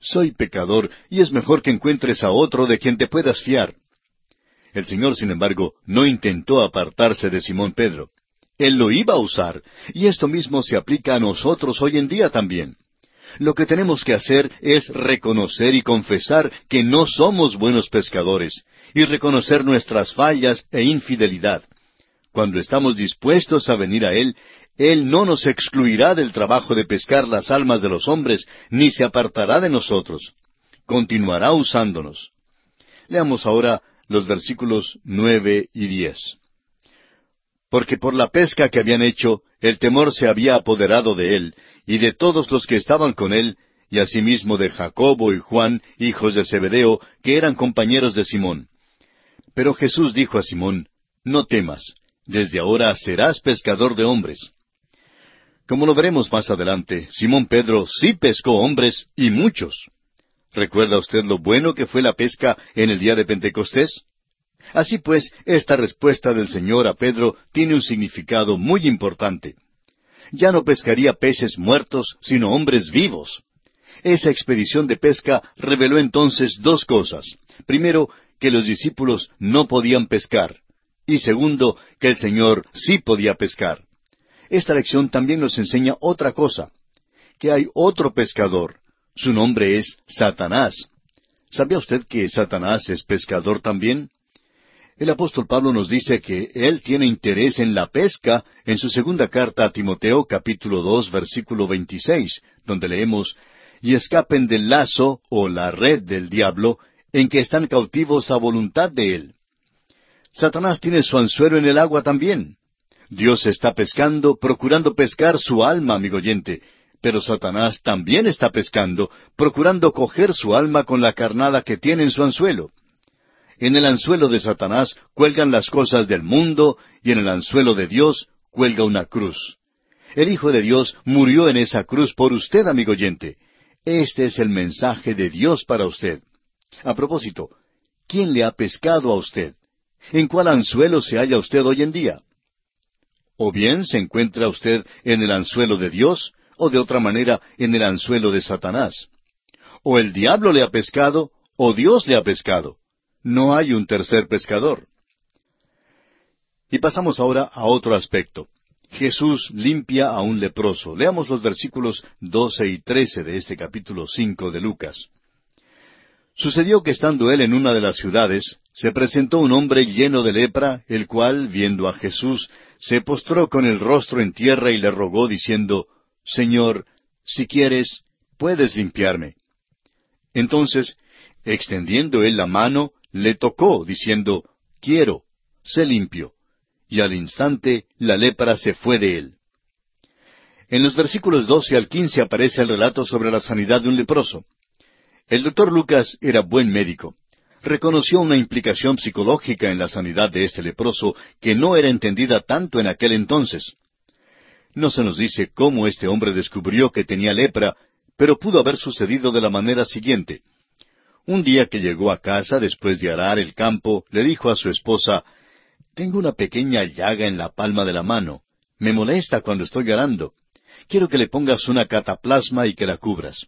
[SPEAKER 1] Soy pecador, y es mejor que encuentres a otro de quien te puedas fiar. El Señor, sin embargo, no intentó apartarse de Simón Pedro. Él lo iba a usar, y esto mismo se aplica a nosotros hoy en día también. Lo que tenemos que hacer es reconocer y confesar que no somos buenos pescadores, y reconocer nuestras fallas e infidelidad. Cuando estamos dispuestos a venir a Él, Él no nos excluirá del trabajo de pescar las almas de los hombres, ni se apartará de nosotros. Continuará usándonos. Leamos ahora los versículos nueve y diez. Porque por la pesca que habían hecho, el temor se había apoderado de él, y de todos los que estaban con él, y asimismo de Jacobo y Juan, hijos de Zebedeo, que eran compañeros de Simón. Pero Jesús dijo a Simón, No temas, desde ahora serás pescador de hombres. Como lo veremos más adelante, Simón Pedro sí pescó hombres y muchos. ¿Recuerda usted lo bueno que fue la pesca en el día de Pentecostés? Así pues, esta respuesta del Señor a Pedro tiene un significado muy importante. Ya no pescaría peces muertos, sino hombres vivos. Esa expedición de pesca reveló entonces dos cosas. Primero, que los discípulos no podían pescar y segundo, que el Señor sí podía pescar. Esta lección también nos enseña otra cosa, que hay otro pescador. Su nombre es Satanás. ¿Sabía usted que Satanás es pescador también? El apóstol Pablo nos dice que él tiene interés en la pesca en su segunda carta a Timoteo capítulo dos versículo veintiséis, donde leemos y escapen del lazo o la red del diablo en que están cautivos a voluntad de él. Satanás tiene su anzuelo en el agua también. Dios está pescando, procurando pescar su alma, amigo oyente, pero Satanás también está pescando, procurando coger su alma con la carnada que tiene en su anzuelo. En el anzuelo de Satanás cuelgan las cosas del mundo y en el anzuelo de Dios cuelga una cruz. El Hijo de Dios murió en esa cruz por usted, amigo oyente. Este es el mensaje de Dios para usted. A propósito, ¿quién le ha pescado a usted? ¿En cuál anzuelo se halla usted hoy en día? O bien se encuentra usted en el anzuelo de Dios, o de otra manera en el anzuelo de Satanás. O el diablo le ha pescado, o Dios le ha pescado. No hay un tercer pescador. Y pasamos ahora a otro aspecto. Jesús limpia a un leproso. Leamos los versículos doce y trece de este capítulo cinco de Lucas. Sucedió que estando él en una de las ciudades, se presentó un hombre lleno de lepra, el cual, viendo a Jesús, se postró con el rostro en tierra y le rogó, diciendo, Señor, si quieres, puedes limpiarme. Entonces, extendiendo él la mano, le tocó, diciendo, Quiero, sé limpio y al instante la lepra se fue de él. En los versículos doce al quince aparece el relato sobre la sanidad de un leproso. El doctor Lucas era buen médico. Reconoció una implicación psicológica en la sanidad de este leproso que no era entendida tanto en aquel entonces. No se nos dice cómo este hombre descubrió que tenía lepra, pero pudo haber sucedido de la manera siguiente. Un día que llegó a casa después de arar el campo, le dijo a su esposa, tengo una pequeña llaga en la palma de la mano. Me molesta cuando estoy arando. Quiero que le pongas una cataplasma y que la cubras.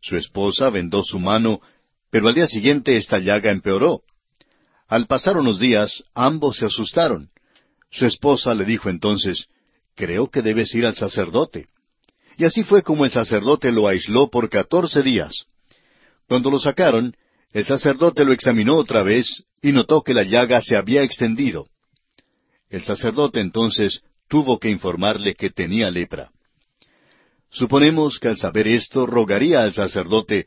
[SPEAKER 1] Su esposa vendó su mano, pero al día siguiente esta llaga empeoró. Al pasar unos días, ambos se asustaron. Su esposa le dijo entonces, Creo que debes ir al sacerdote. Y así fue como el sacerdote lo aisló por catorce días. Cuando lo sacaron, el sacerdote lo examinó otra vez y notó que la llaga se había extendido. El sacerdote entonces tuvo que informarle que tenía lepra. Suponemos que al saber esto rogaría al sacerdote,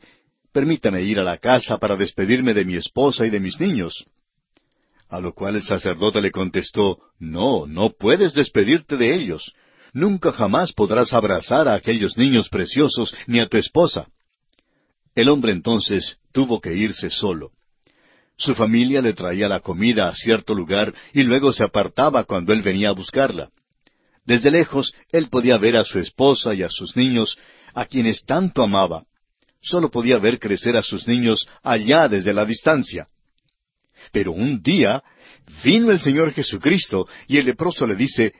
[SPEAKER 1] permítame ir a la casa para despedirme de mi esposa y de mis niños. A lo cual el sacerdote le contestó, No, no puedes despedirte de ellos. Nunca jamás podrás abrazar a aquellos niños preciosos ni a tu esposa. El hombre entonces tuvo que irse solo. Su familia le traía la comida a cierto lugar y luego se apartaba cuando él venía a buscarla. Desde lejos él podía ver a su esposa y a sus niños, a quienes tanto amaba. Solo podía ver crecer a sus niños allá desde la distancia. Pero un día vino el Señor Jesucristo y el leproso le dice,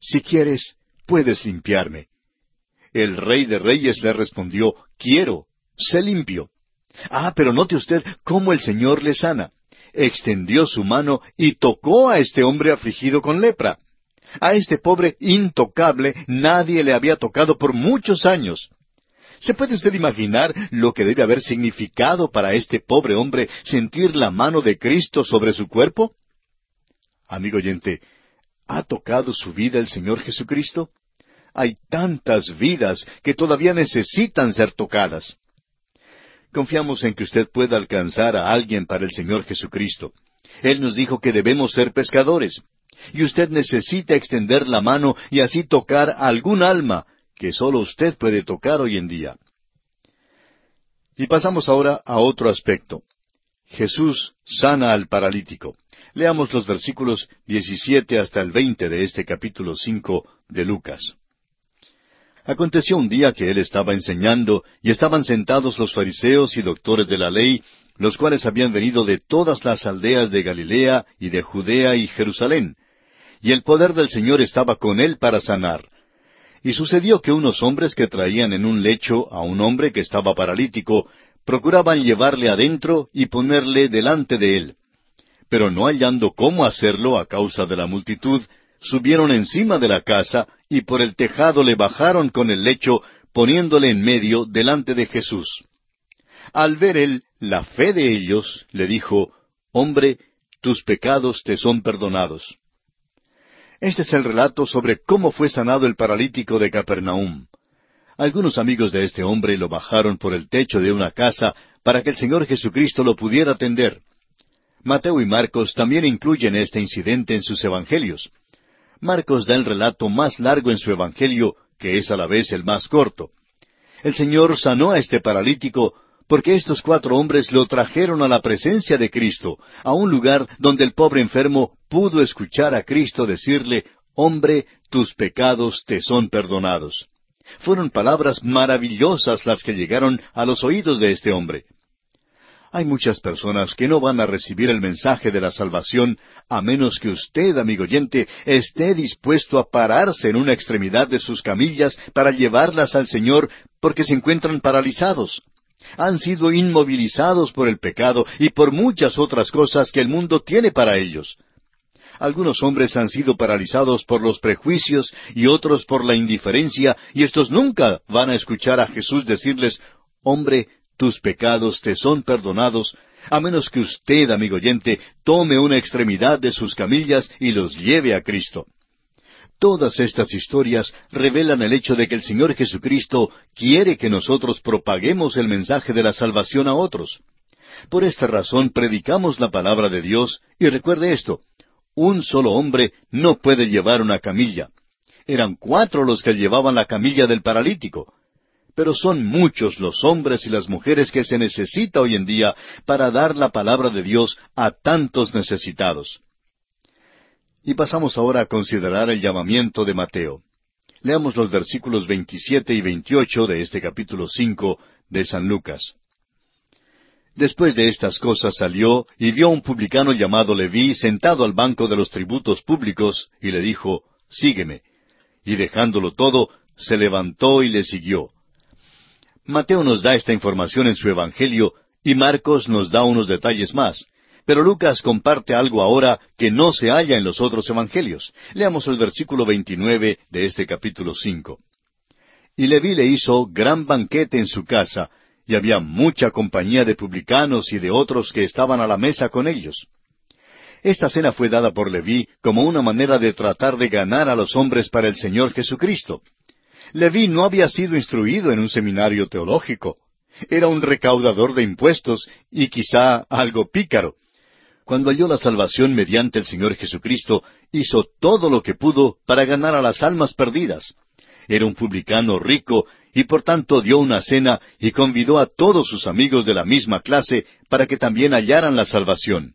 [SPEAKER 1] Si quieres, puedes limpiarme. El rey de reyes le respondió, Quiero, sé limpio. Ah, pero note usted cómo el Señor le sana. Extendió su mano y tocó a este hombre afligido con lepra. A este pobre intocable nadie le había tocado por muchos años. ¿Se puede usted imaginar lo que debe haber significado para este pobre hombre sentir la mano de Cristo sobre su cuerpo? Amigo oyente, ¿ha tocado su vida el Señor Jesucristo? Hay tantas vidas que todavía necesitan ser tocadas. Confiamos en que usted pueda alcanzar a alguien para el Señor Jesucristo. Él nos dijo que debemos ser pescadores. Y usted necesita extender la mano y así tocar a algún alma que solo usted puede tocar hoy en día. Y pasamos ahora a otro aspecto. Jesús sana al paralítico. Leamos los versículos 17 hasta el 20 de este capítulo 5 de Lucas. Aconteció un día que él estaba enseñando, y estaban sentados los fariseos y doctores de la ley, los cuales habían venido de todas las aldeas de Galilea y de Judea y Jerusalén. Y el poder del Señor estaba con él para sanar. Y sucedió que unos hombres que traían en un lecho a un hombre que estaba paralítico, procuraban llevarle adentro y ponerle delante de él. Pero no hallando cómo hacerlo a causa de la multitud, subieron encima de la casa y por el tejado le bajaron con el lecho, poniéndole en medio delante de Jesús. Al ver él la fe de ellos, le dijo, Hombre, tus pecados te son perdonados. Este es el relato sobre cómo fue sanado el paralítico de Capernaum. Algunos amigos de este hombre lo bajaron por el techo de una casa para que el Señor Jesucristo lo pudiera atender. Mateo y Marcos también incluyen este incidente en sus evangelios. Marcos da el relato más largo en su Evangelio, que es a la vez el más corto. El Señor sanó a este paralítico porque estos cuatro hombres lo trajeron a la presencia de Cristo, a un lugar donde el pobre enfermo pudo escuchar a Cristo decirle, Hombre, tus pecados te son perdonados. Fueron palabras maravillosas las que llegaron a los oídos de este hombre. Hay muchas personas que no van a recibir el mensaje de la salvación a menos que usted, amigo oyente, esté dispuesto a pararse en una extremidad de sus camillas para llevarlas al Señor porque se encuentran paralizados. Han sido inmovilizados por el pecado y por muchas otras cosas que el mundo tiene para ellos. Algunos hombres han sido paralizados por los prejuicios y otros por la indiferencia, y estos nunca van a escuchar a Jesús decirles, Hombre, tus pecados te son perdonados, a menos que usted, amigo oyente, tome una extremidad de sus camillas y los lleve a Cristo. Todas estas historias revelan el hecho de que el Señor Jesucristo quiere que nosotros propaguemos el mensaje de la salvación a otros. Por esta razón predicamos la palabra de Dios y recuerde esto, un solo hombre no puede llevar una camilla. Eran cuatro los que llevaban la camilla del paralítico pero son muchos los hombres y las mujeres que se necesita hoy en día para dar la palabra de Dios a tantos necesitados. Y pasamos ahora a considerar el llamamiento de Mateo. Leamos los versículos 27 y 28 de este capítulo 5 de San Lucas. Después de estas cosas salió y vio a un publicano llamado Leví sentado al banco de los tributos públicos y le dijo, Sígueme. Y dejándolo todo, se levantó y le siguió. Mateo nos da esta información en su Evangelio y Marcos nos da unos detalles más. Pero Lucas comparte algo ahora que no se halla en los otros Evangelios. Leamos el versículo 29 de este capítulo 5. Y Leví le hizo gran banquete en su casa, y había mucha compañía de publicanos y de otros que estaban a la mesa con ellos. Esta cena fue dada por Leví como una manera de tratar de ganar a los hombres para el Señor Jesucristo. Leví no había sido instruido en un seminario teológico. Era un recaudador de impuestos y quizá algo pícaro. Cuando halló la salvación mediante el Señor Jesucristo, hizo todo lo que pudo para ganar a las almas perdidas. Era un publicano rico y por tanto dio una cena y convidó a todos sus amigos de la misma clase para que también hallaran la salvación.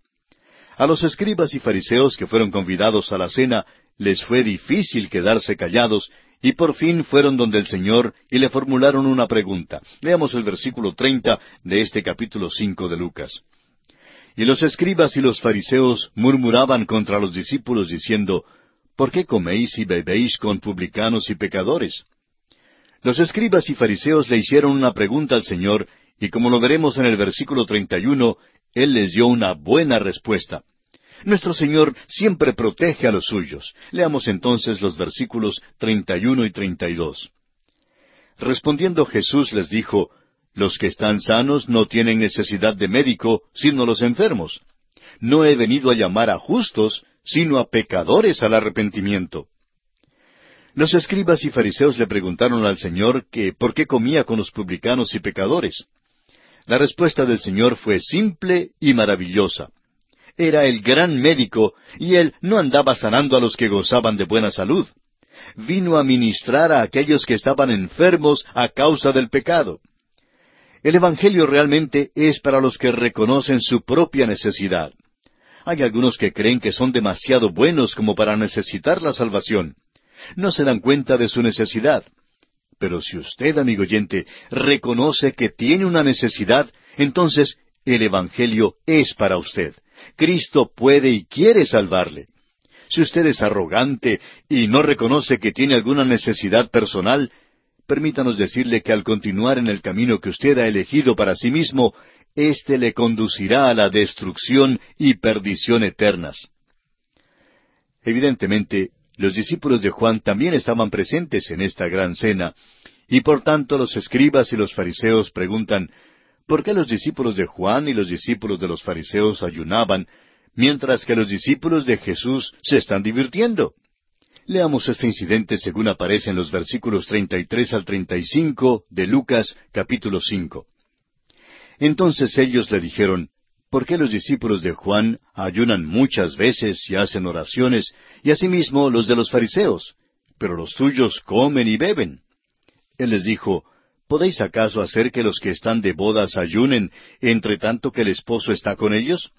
[SPEAKER 1] A los escribas y fariseos que fueron convidados a la cena les fue difícil quedarse callados y por fin fueron donde el Señor y le formularon una pregunta. Leamos el versículo treinta de este capítulo cinco de Lucas. Y los escribas y los fariseos murmuraban contra los discípulos diciendo, ¿Por qué coméis y bebéis con publicanos y pecadores? Los escribas y fariseos le hicieron una pregunta al Señor, y como lo veremos en el versículo treinta y uno, Él les dio una buena respuesta. Nuestro Señor siempre protege a los suyos. Leamos entonces los versículos treinta y uno y treinta y dos. Respondiendo Jesús les dijo, Los que están sanos no tienen necesidad de médico, sino los enfermos. No he venido a llamar a justos, sino a pecadores al arrepentimiento. Los escribas y fariseos le preguntaron al Señor que por qué comía con los publicanos y pecadores. La respuesta del Señor fue simple y maravillosa era el gran médico y él no andaba sanando a los que gozaban de buena salud. Vino a ministrar a aquellos que estaban enfermos a causa del pecado. El Evangelio realmente es para los que reconocen su propia necesidad. Hay algunos que creen que son demasiado buenos como para necesitar la salvación. No se dan cuenta de su necesidad. Pero si usted, amigo oyente, reconoce que tiene una necesidad, entonces el Evangelio es para usted. Cristo puede y quiere salvarle. Si usted es arrogante y no reconoce que tiene alguna necesidad personal, permítanos decirle que al continuar en el camino que usted ha elegido para sí mismo, éste le conducirá a la destrucción y perdición eternas. Evidentemente, los discípulos de Juan también estaban presentes en esta gran cena, y por tanto los escribas y los fariseos preguntan, ¿Por qué los discípulos de Juan y los discípulos de los fariseos ayunaban, mientras que los discípulos de Jesús se están divirtiendo? Leamos este incidente según aparece en los versículos 33 al 35 de Lucas capítulo 5. Entonces ellos le dijeron, ¿por qué los discípulos de Juan ayunan muchas veces y hacen oraciones, y asimismo los de los fariseos, pero los tuyos comen y beben? Él les dijo, ¿Podéis acaso hacer que los que están de bodas ayunen entre tanto que el esposo está con ellos?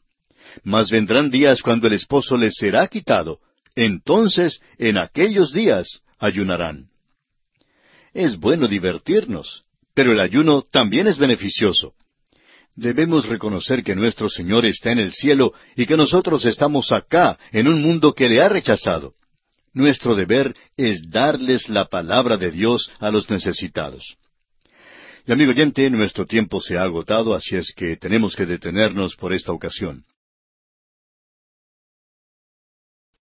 [SPEAKER 1] Mas vendrán días cuando el esposo les será quitado. Entonces, en aquellos días, ayunarán. Es bueno divertirnos, pero el ayuno también es beneficioso. Debemos reconocer que nuestro Señor está en el cielo y que nosotros estamos acá, en un mundo que le ha rechazado. Nuestro deber es darles la palabra de Dios a los necesitados. Y amigo oyente, nuestro tiempo se ha agotado, así es que tenemos que detenernos por esta ocasión.